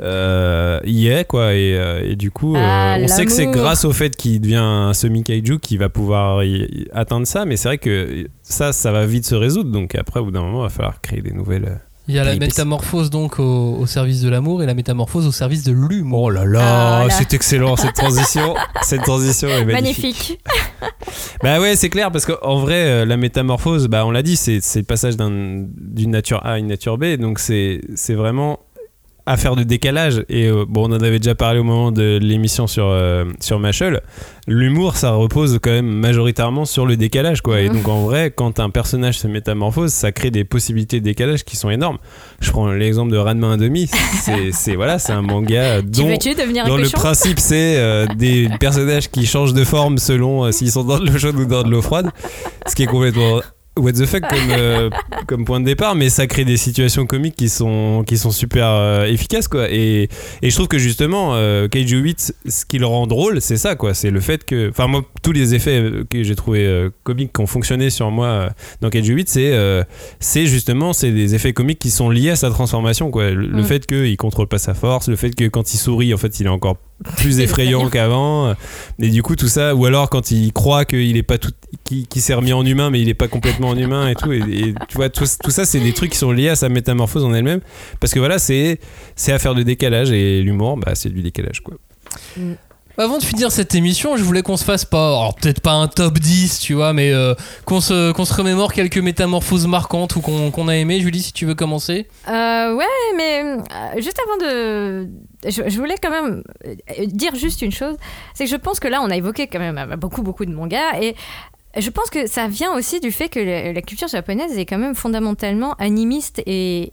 euh, y est quoi et, et du coup Ah, on sait que c'est grâce au fait qu'il devient un semi kaiju qu'il va pouvoir y- y atteindre ça mais c'est vrai que ça ça va vite se résoudre donc après au bout d'un moment il va falloir créer des nouvelles Il y a la péripéties. métamorphose donc au, au service de l'amour et la métamorphose au service de l'humour. Oh là là, Ah là. c'est excellent cette transition. cette transition est magnifique. Magnifique. Bah ouais, c'est clair parce qu'en vrai, euh, la métamorphose, bah on l'a dit, c'est le passage d'un- d'une nature A à une nature B, donc c'est c'est vraiment affaire de décalage. Et euh, bon, on en avait déjà parlé au moment de l'émission sur euh, sur Machel. L'humour, ça repose quand même majoritairement sur le décalage, quoi. Et donc en vrai, quand un personnage se métamorphose, ça crée des possibilités de décalage qui sont énormes. Je prends l'exemple de Ranma 1,5. C'est c'est voilà, c'est un manga dont devenir le principe c'est euh, des personnages qui changent de forme selon euh, s'ils sont dans de l'eau chaude ou dans de l'eau froide, ce qui est complètement what the fuck comme, euh, comme point de départ, mais ça crée des situations comiques qui sont, qui sont super euh, efficaces quoi. Et, et je trouve que justement euh, Kaiju 8, ce qui le rend drôle, c'est ça quoi, c'est le fait que, enfin moi tous les effets euh, que j'ai trouvé comiques qui ont fonctionné sur moi dans Kaiju 8, c'est c'est justement c'est des effets comiques qui sont liés à sa transformation quoi. Le, le Mm. fait qu'il contrôle pas sa force, le fait que quand il sourit en fait il est encore plus effrayant qu'avant. Et du coup tout ça ou alors quand il croit qu'il est pas tout qui, qui s'est remis en humain mais il est pas complètement en humain et tout. Et, et tu vois tout, tout ça c'est des trucs qui sont liés à sa métamorphose en elle-même. Parce que voilà c'est c'est affaire de décalage et l'humour bah c'est du décalage quoi Avant de finir cette émission, je voulais qu'on se fasse pas, alors peut-être pas un top 10, tu vois, mais euh, qu'on se, se remémore quelques métamorphoses marquantes ou qu'on a aimé. Julie, si tu veux commencer. Euh, ouais, mais euh, juste avant de. Je, voulais quand même euh, dire juste une chose c'est que je pense que là, on a évoqué quand même beaucoup, beaucoup de mangas et. Je pense que ça vient aussi du fait que la, culture japonaise est quand même fondamentalement animiste et,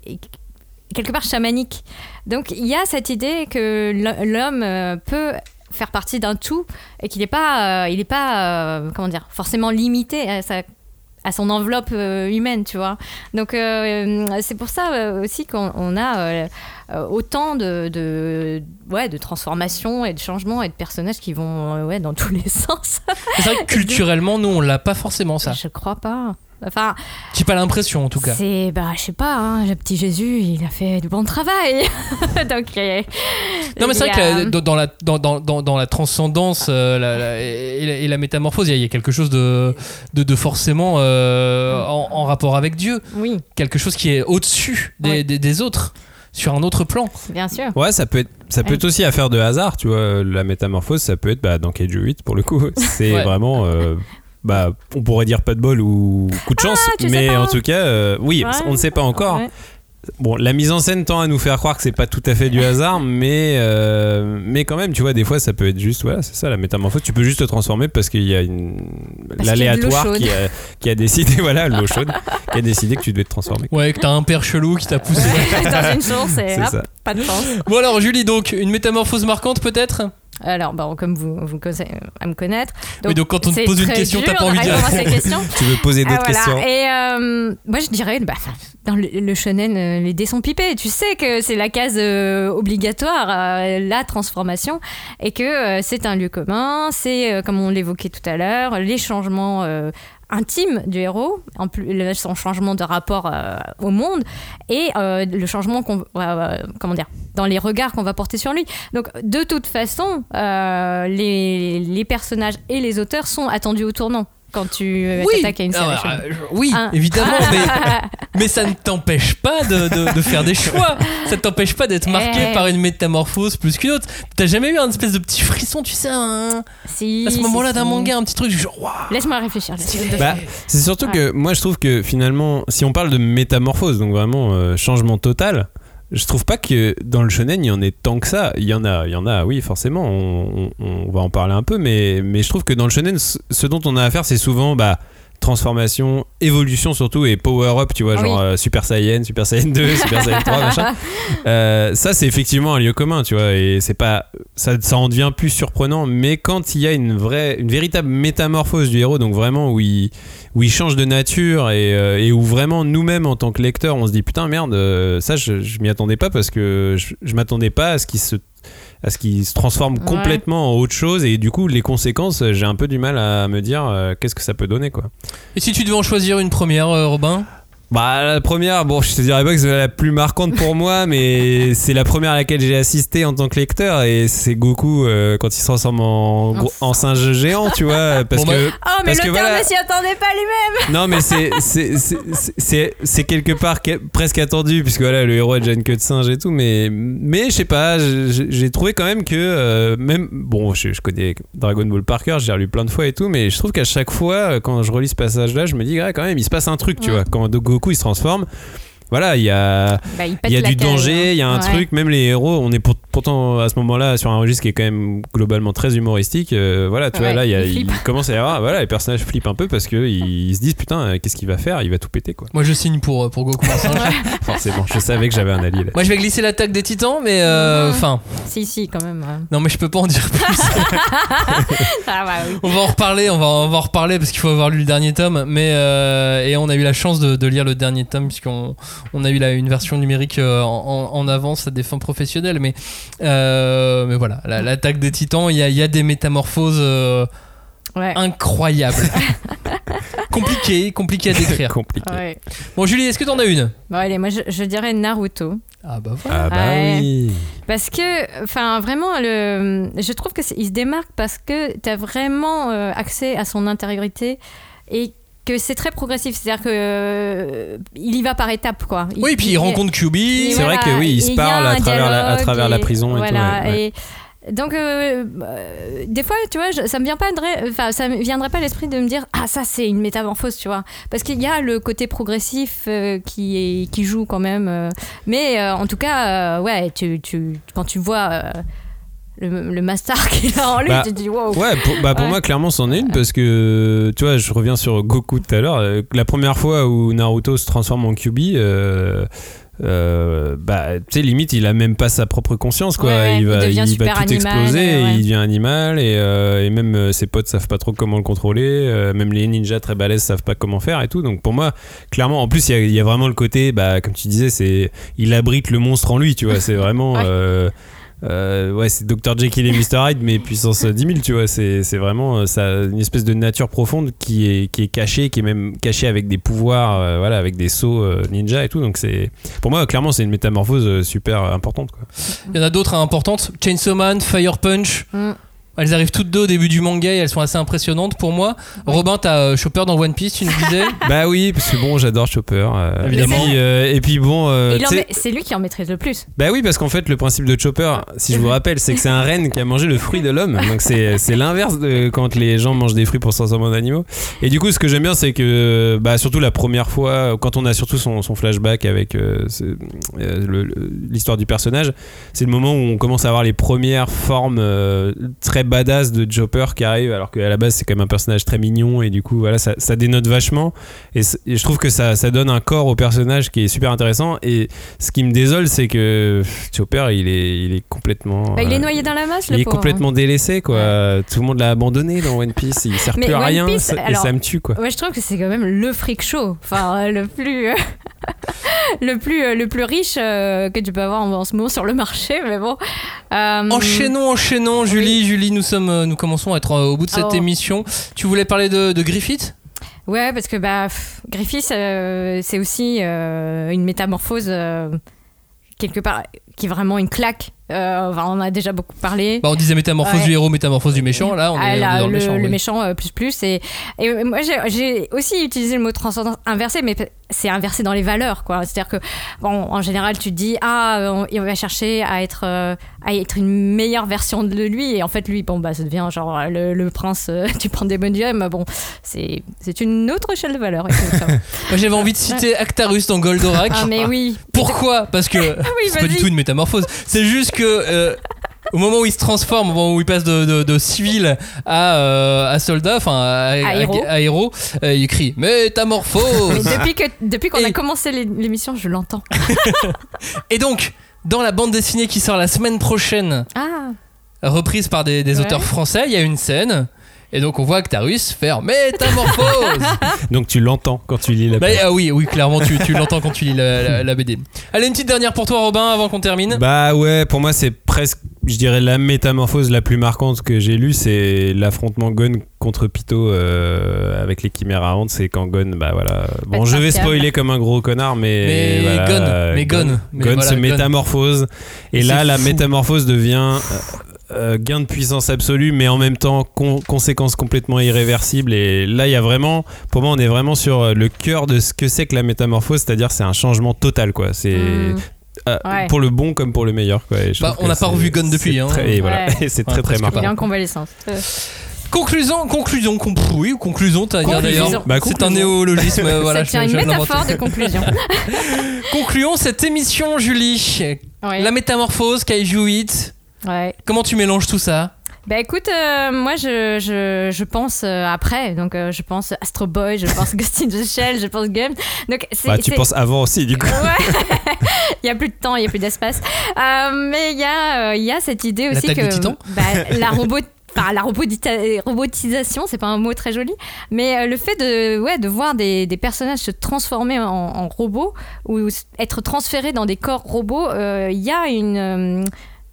quelque part chamanique. Donc il y a cette idée que l'ho- l'homme peut faire partie d'un tout et qu'il n'est pas, euh, il est pas euh, comment dire, forcément limité à sa à son enveloppe euh, humaine, tu vois. Donc c'est pour ça aussi qu'on on a autant de, de, ouais, de transformations et de changements et de personnages qui vont ouais, dans tous les sens. C'est vrai que culturellement, nous, on l'a pas forcément ça. Je crois pas. Enfin, J'ai pas l'impression en tout cas. c'est, bah, je sais pas, hein, le petit Jésus, il a fait du bon travail. Donc, euh, Non mais c'est vrai que la- dans, la, dans, dans, dans, dans la transcendance euh, la- la- et, la, et la métamorphose, il y, a- il y a quelque chose de, de, de forcément euh, en, en rapport avec Dieu. Oui, Quelque chose qui est au-dessus des, des, des autres, sur un autre plan. bien sûr. ouais ça peut être ça peut être aussi affaire de hasard tu vois la métamorphose ça peut être bah, dans Kaiju 8 pour le coup c'est Ouais. vraiment euh, bah, on pourrait dire pas de bol ou coup de chance, Ah, sais mais en tout cas, euh, oui, Ouais. on ne sait pas encore. Ouais. Bon, la mise en scène tend à nous faire croire que c'est pas tout à fait du hasard, mais, euh, mais quand même, tu vois, des fois, ça peut être juste, voilà, c'est ça la métamorphose. Tu peux juste te transformer parce qu'il y a une l'aléatoire qui a, qui a décidé, voilà, l'eau chaude, qui a décidé que tu devais te transformer. Ouais, que t'as un père chelou qui t'a poussé. dans une source et hop, ça. pas de chance. bon alors Julie, donc une métamorphose marquante peut-être? Alors, bon, comme vous, vous à me connaître. Oui, donc quand on te pose une question, t'as pas envie de répondre à ces questions. Tu veux poser d'autres Ah, voilà. questions Et euh, moi, je dirais, bah, dans le, le shonen, euh, les dés sont pipés. Tu sais que c'est la case euh, obligatoire, euh, la transformation, et que euh, c'est un lieu commun. C'est, euh, comme on l'évoquait tout à l'heure, les changements intimes du héros, en plus son changement de rapport euh, au monde, et euh, le changement qu'on, euh, comment dire, dans les regards qu'on va porter sur lui. Donc, de toute façon, les personnages et les auteurs sont attendus au tournant quand tu euh, t'attaques à une série. Shonen. euh, oui, Ah. évidemment, mais, mais ça ne t'empêche pas de, de- de faire des choix. Ça ne t'empêche pas d'être marqué Eh. par une métamorphose plus qu'une autre. T'as jamais eu un espèce de petit frisson, tu sais, un- Si, à ce si, moment-là si. d'un manga, un petit truc du genre. Laisse-moi réfléchir. laisse-moi Bah, c'est surtout que moi je trouve que finalement, si on parle de métamorphose, donc vraiment euh, changement total, je trouve pas que dans le shonen il y en ait tant que ça. Il y en a, il y en a, oui forcément, on, va en parler un peu, mais, je trouve que dans le shonen, ce dont on a à faire, c'est souvent bah, transformation, évolution surtout et power up, tu vois, Oui. genre euh, Super Saiyan, Super Saiyan 2, Super Saiyan 3, machin. Euh, ça c'est effectivement un lieu commun, tu vois, et c'est pas, ça, ça en devient plus surprenant, mais quand il y a une vraie, une véritable métamorphose du héros, donc vraiment où il, où il change de nature et, euh, et où vraiment nous-mêmes en tant que lecteurs on se dit putain merde ça je, je m'y attendais pas parce que je, je m'attendais pas à ce qu'il se à ce qu'il se transforme Ouais. complètement en autre chose. Et du coup les conséquences j'ai un peu du mal à me dire euh, qu'est-ce que ça peut donner quoi. Et si tu devais en choisir une première, euh, Robin? Bah la première, bon je te dirais pas que c'est la plus marquante pour moi, mais c'est la première à laquelle j'ai assisté en tant que lecteur et c'est Goku euh, quand il se transforme en, gros- en singe géant, tu vois, parce Bon, bah- que Oh, mais parce que l'auteur voilà. ne s'y attendait pas lui-même non mais c'est c'est c'est- c'est- c'est c'est quelque part que- presque attendu puisque voilà le héros a déjà une queue de singe et tout, mais mais je sais pas, j'ai trouvé quand même que euh, même bon je, je connais Dragon Ball par cœur, j'ai relu plein de fois et tout, mais je trouve qu'à chaque fois euh, quand je relis ce passage-là, je me dis ouais, quand même il se passe un truc, tu Ouais. vois, quand Goku il se transforme. Voilà, il y a, Bah, il y a du danger, il y a un hein. truc, même les héros, on est pour- pourtant à ce moment-là sur un registre qui est quand même globalement très humoristique. euh, voilà, tu vois, là, il, y a- il il flippe. commence à y avoir, voilà, les personnages flippent un peu parce qu'ils ils se disent putain, euh, qu'est-ce qu'il va faire? Il va tout péter, quoi. Moi je signe pour, pour Goku. Forcément, je savais que j'avais un allié là. Moi je vais glisser l'attaque des titans, mais euh, enfin, Si, si, quand même. ouais. non mais je peux pas en dire plus. Ah, bah oui. on va en reparler, on va, on va en reparler parce qu'il faut avoir lu le dernier tome. Mais euh, et on a eu la chance de, de lire le dernier tome puisqu'on on a eu la, une version numérique euh, en, en- en avance à des fins professionnelles. Mais euh, mais voilà, la- l'attaque des titans, il y a, il y a des métamorphoses euh, Ouais. incroyables, compliquées, compliquées à décrire. Compliqué. Ouais. Bon Julie, est-ce que t'en as une? Bon, allez, moi je, je dirais Naruto. Ah bah voilà. Ah bah Ouais. oui. Parce que, enfin, vraiment, le, je trouve que c'est- il se démarque parce que tu as vraiment euh, accès à son intériorité et que c'est très progressif. C'est-à-dire que euh, il y va par étapes, quoi. Il- Oui, puis il rencontre QB. C'est vrai que oui, il se parle à travers la- à travers la prison et tout, voilà, ouais, ouais. et donc, euh, euh, des fois, tu vois, je- ça me vient pas, enfin, ça me viendrait pas à l'esprit de me dire, ah, ça, c'est une métamorphose, tu vois, parce qu'il y a le côté progressif qui est, qui joue quand même, mais en tout cas, ouais, tu, tu, quand tu vois le, le master qu'il a en lui, Bah, tu te dis, wow. Ouais, pour, bah pour Ouais. moi, clairement, c'en est une parce que, tu vois, je reviens sur Goku tout à l'heure. euh, La première fois où Naruto se transforme en Kyuubi, euh, euh, bah, tu sais, limite, il a même pas sa propre conscience, quoi. Ouais, il il va, il va tout animal, exploser, euh, ouais. il devient animal, et, euh, et même ses potes savent pas trop comment le contrôler, même les ninjas très balèzes savent pas comment faire et tout. Donc pour moi, clairement, en plus, il y a- il y, a vraiment le côté, bah, comme tu disais, c'est, il abrite le monstre en lui, tu vois. C'est vraiment. Ouais. Euh, euh, ouais, c'est Dr. Jekyll et Mr. Hyde, mais puissance 10 000, tu vois. C'est c'est vraiment euh, ça, une espèce de nature profonde qui est, qui est cachée, qui est même cachée avec des pouvoirs, euh, voilà, avec des sauts euh, ninja et tout. Donc, c'est pour moi, clairement, c'est une métamorphose euh, super importante, quoi. Il y en a d'autres hein, importantes. Chainsaw Man, Fire Punch. Mm. Elles arrivent toutes deux au début du manga et elles sont assez impressionnantes pour moi. Robin, t'as euh, Chopper dans One Piece, tu nous disais. bah oui, parce que bon, j'adore Chopper. euh, Évidemment. Et puis, euh, et puis bon, euh, Il en tu sais- met- C'est lui qui en maîtrise le plus. Bah oui, parce qu'en fait, le principe de Chopper, si je vous rappelle, c'est que c'est un renne qui a mangé le fruit de l'homme. Donc c'est c'est l'inverse de quand les gens mangent des fruits pour se transformer en animaux. Et du coup, ce que j'aime bien, c'est que, bah, surtout la première fois, quand on a surtout son, son flashback avec euh, ce- euh, le- le- l'histoire du personnage, c'est le moment où on commence à avoir les premières formes euh, très badass de Chopper qui arrivent, alors qu'à la base, c'est quand même un personnage très mignon. Et du coup, voilà, ça, ça dénote vachement. Et, je trouve que ça, ça donne un corps au personnage qui est super intéressant. Et ce qui me désole, c'est que Chopper, il est, il est complètement. Bah, il est euh, noyé dans la masse, il le est pauvre. complètement délaissé, quoi. Tout le monde l'a abandonné dans One Piece. Il sert Mais plus à One rien. Piece, ça- et ça me tue, quoi. Ouais, je trouve que c'est quand même le freak show, enfin le plus euh, le plus euh, le plus riche euh, que tu peux avoir en, en ce moment sur le marché, mais bon. Euh, Enchaînons, enchaînons, Julie. Julie, nous sommes, nous commençons à être au bout de cette Oh. émission. Tu voulais parler de, de Griffith? Ouais, parce que bah pff, Griffith, c'est aussi une métamorphose quelque part qui est vraiment une claque. Euh, enfin, on a déjà beaucoup parlé. bah, On disait métamorphose Ouais. du héros, métamorphose du méchant. Là, on est, Ah, on est là, dans le, le, méchant. le oui. méchant, euh, plus plus et, et euh, moi j'ai- aussi utilisé le mot transcendance inversé mais c'est inversé dans les valeurs quoi c'est à dire que bon en général tu te dis ah on, il va chercher à être euh, à être une meilleure version de lui et en fait lui bon bah ça devient genre le, le prince euh, tu prends des bonnes gemmes bon c'est une autre échelle de valeurs écoute. Moi, j'avais envie de citer Actarus dans Goldorak. ah mais oui Pourquoi? Parce que oui, c'est pas du tout une métamorphose. C'est juste que euh, au moment où il se transforme, au moment où il passe de, de- de civil à, euh, à soldat, enfin à, à- héros. à héros, euh, il crie métamorphose. mais depuis que depuis qu'on Et- a commencé l'é- l'émission je l'entends Et donc, dans la bande dessinée qui sort la semaine prochaine, ah reprise par des, des Ouais. auteurs français, il y a une scène Et donc on voit Actarus faire métamorphose. Donc tu l'entends quand tu lis la Bah, page. ah oui, oui, clairement, tu, tu l'entends quand tu lis la, la- la BD. Allez, une petite dernière pour toi, Robin, avant qu'on termine. Bah ouais, pour moi c'est presque, je dirais la métamorphose la plus marquante que j'ai lue, c'est l'affrontement Gon contre Python euh, avec les chimères errantes. C'est quand Gon, bah voilà. Bon, je vais spoiler comme un gros connard, mais Mais voilà, Gon, mais Gon, mais Gon voilà, se Gon. métamorphose, et là la fou. métamorphose devient euh, euh, gain de puissance absolue, mais en même temps con- conséquence complètement irréversible. Et là, il y a vraiment, pour moi, on est vraiment sur euh, le cœur de ce que c'est que la métamorphose, c'est-à-dire c'est un changement total, quoi. C'est Mm. euh, Ouais. pour le bon comme pour le meilleur, quoi. Bah, on n'a pas c'est- revu Gon depuis, c'est hein. très- et voilà, Ouais. C'est très très marquant. Il est en convalescence. Conclusion, conclusion, con- oui, conclusion, t'as à dire Conclusion. d'ailleurs. Bah, c'est un conclusion. néologisme, voilà. ça tient je- une je métaphore de conclusion. Concluons cette émission, Julie. Ouais. La métamorphose, Kaiju 8. Ouais. Comment tu mélanges tout ça? Bah écoute, euh, moi je, je, je pense euh, après, donc euh, je pense Astro Boy, je pense Ghost in the Shell, je pense Game. Donc. Bah, tu penses avant aussi, du coup. Ouais. il y a plus de temps, il y a plus d'espace. Euh, mais il y a, euh, il y a cette idée aussi que bah, la robot. Enfin, la robotisation, c'est pas un mot très joli, mais le fait de, ouais, de voir des, des personnages se transformer en, en robots ou être transférés dans des corps robots, euh, il y a une,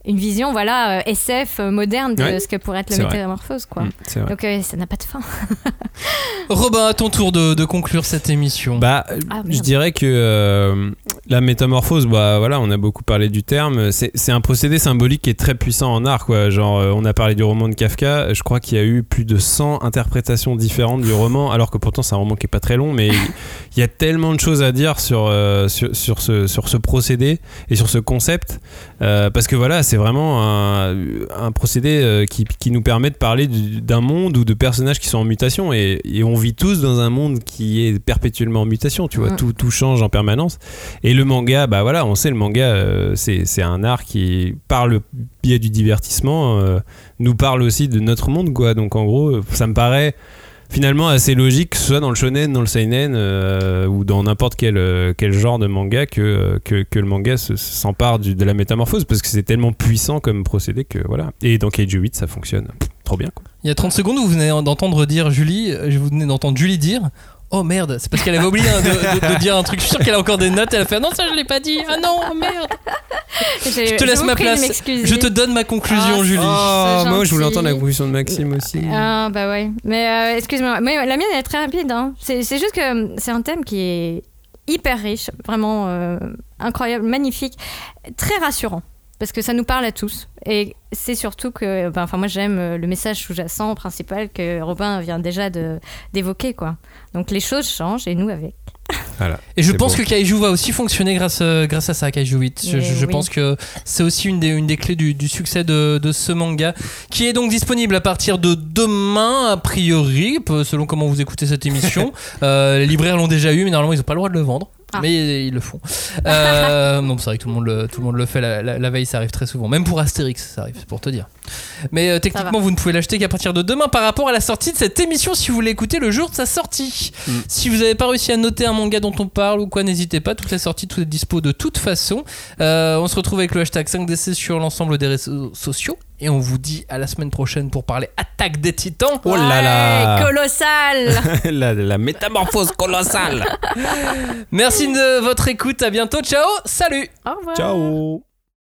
une vision voilà, euh, SF euh, moderne de Ouais, ce que pourrait être la métamorphose. Quoi. Mm. Donc euh, ça n'a pas de fin. Robin, à ton tour de, de conclure cette émission. Bah, Ah, je dirais que euh, la métamorphose, bah voilà, on a beaucoup parlé du terme. C'est c'est un procédé symbolique qui est très puissant en art, quoi. Genre, euh, on a parlé du roman de Kafka. Je crois qu'il y a eu plus de 100 interprétations différentes du roman, alors que pourtant c'est un roman qui est pas très long, mais il y a tellement de choses à dire sur euh, sur, sur ce sur ce procédé et sur ce concept, euh, parce que voilà, c'est vraiment un, un procédé euh, qui, qui nous permet de parler du- d'un monde ou de personnages qui sont en mutation et, et on vit tous dans un monde qui est perpétuellement en mutation, tu vois, tout, tout change en permanence. Et le manga, bah voilà, on sait le manga, euh, c'est c'est un art qui, par le biais du divertissement, euh, nous parle aussi de notre monde, quoi. Donc en gros, ça me paraît finalement assez logique, soit dans le shonen, dans le seinen euh, ou dans n'importe quel, euh, quel genre de manga, que, que le manga se- s'empare de la métamorphose parce que c'est tellement puissant comme procédé que voilà. Et dans Keiju 8, ça fonctionne. Trop bien. Il y a 30 secondes, vous venez d'entendre dire Julie, euh, je vous venez d'entendre Julie dire Oh merde, c'est parce qu'elle avait oublié hein, de, de- de dire un truc. Je suis sûr qu'elle a encore des notes. Elle a fait Ah Non, ça je l'ai pas dit. Ah non, merde. Je Je te laisse ma place. Je te donne ma conclusion, Ah, Julie. Oh, c'est moi je voulais entendre la conclusion de Maxime aussi. Ah bah ouais. Mais euh, excuse-moi, mais la mienne elle est très rapide. Hein. C'est c'est juste que euh, c'est un thème qui est hyper riche, vraiment euh, incroyable, magnifique, très rassurant. Parce que ça nous parle à tous. Et c'est surtout que, ben, enfin moi j'aime euh, le message sous-jacent principal que Robin vient déjà d'évoquer. quoi. Donc les choses changent et nous avec. Voilà. Et je pense beau. que Kaiju va aussi fonctionner grâce, euh, grâce à ça, Kaiju 8. Je, Mais je- je oui. pense que c'est aussi une des, une des clés du, du succès de, de ce manga, qui est donc disponible à partir de demain, a priori, selon comment vous écoutez cette émission. Euh, les libraires l'ont déjà eu, mais normalement ils n'ont pas le droit de le vendre. Ah. Mais ils le font. Euh, non, c'est vrai que tout le monde le, tout le, monde le fait la, la- la veille, ça arrive très souvent. Même pour Astérix, ça arrive, c'est pour te dire. Mais euh, techniquement, vous ne pouvez l'acheter qu'à partir de demain par rapport à la sortie de cette émission si vous l'écoutez le jour de sa sortie. Mm. Si vous n'avez pas réussi à noter un manga dont on parle ou quoi, n'hésitez pas. Toute la sortie, tout est dispo de toute façon. Euh, on se retrouve avec le hashtag 5DC sur l'ensemble des réseaux sociaux. Et on vous dit à la semaine prochaine pour parler Attaque des Titans. Oh là là Ouais, Colossal la, la métamorphose colossale Merci de votre écoute. À bientôt. Ciao. Salut. Au revoir Ciao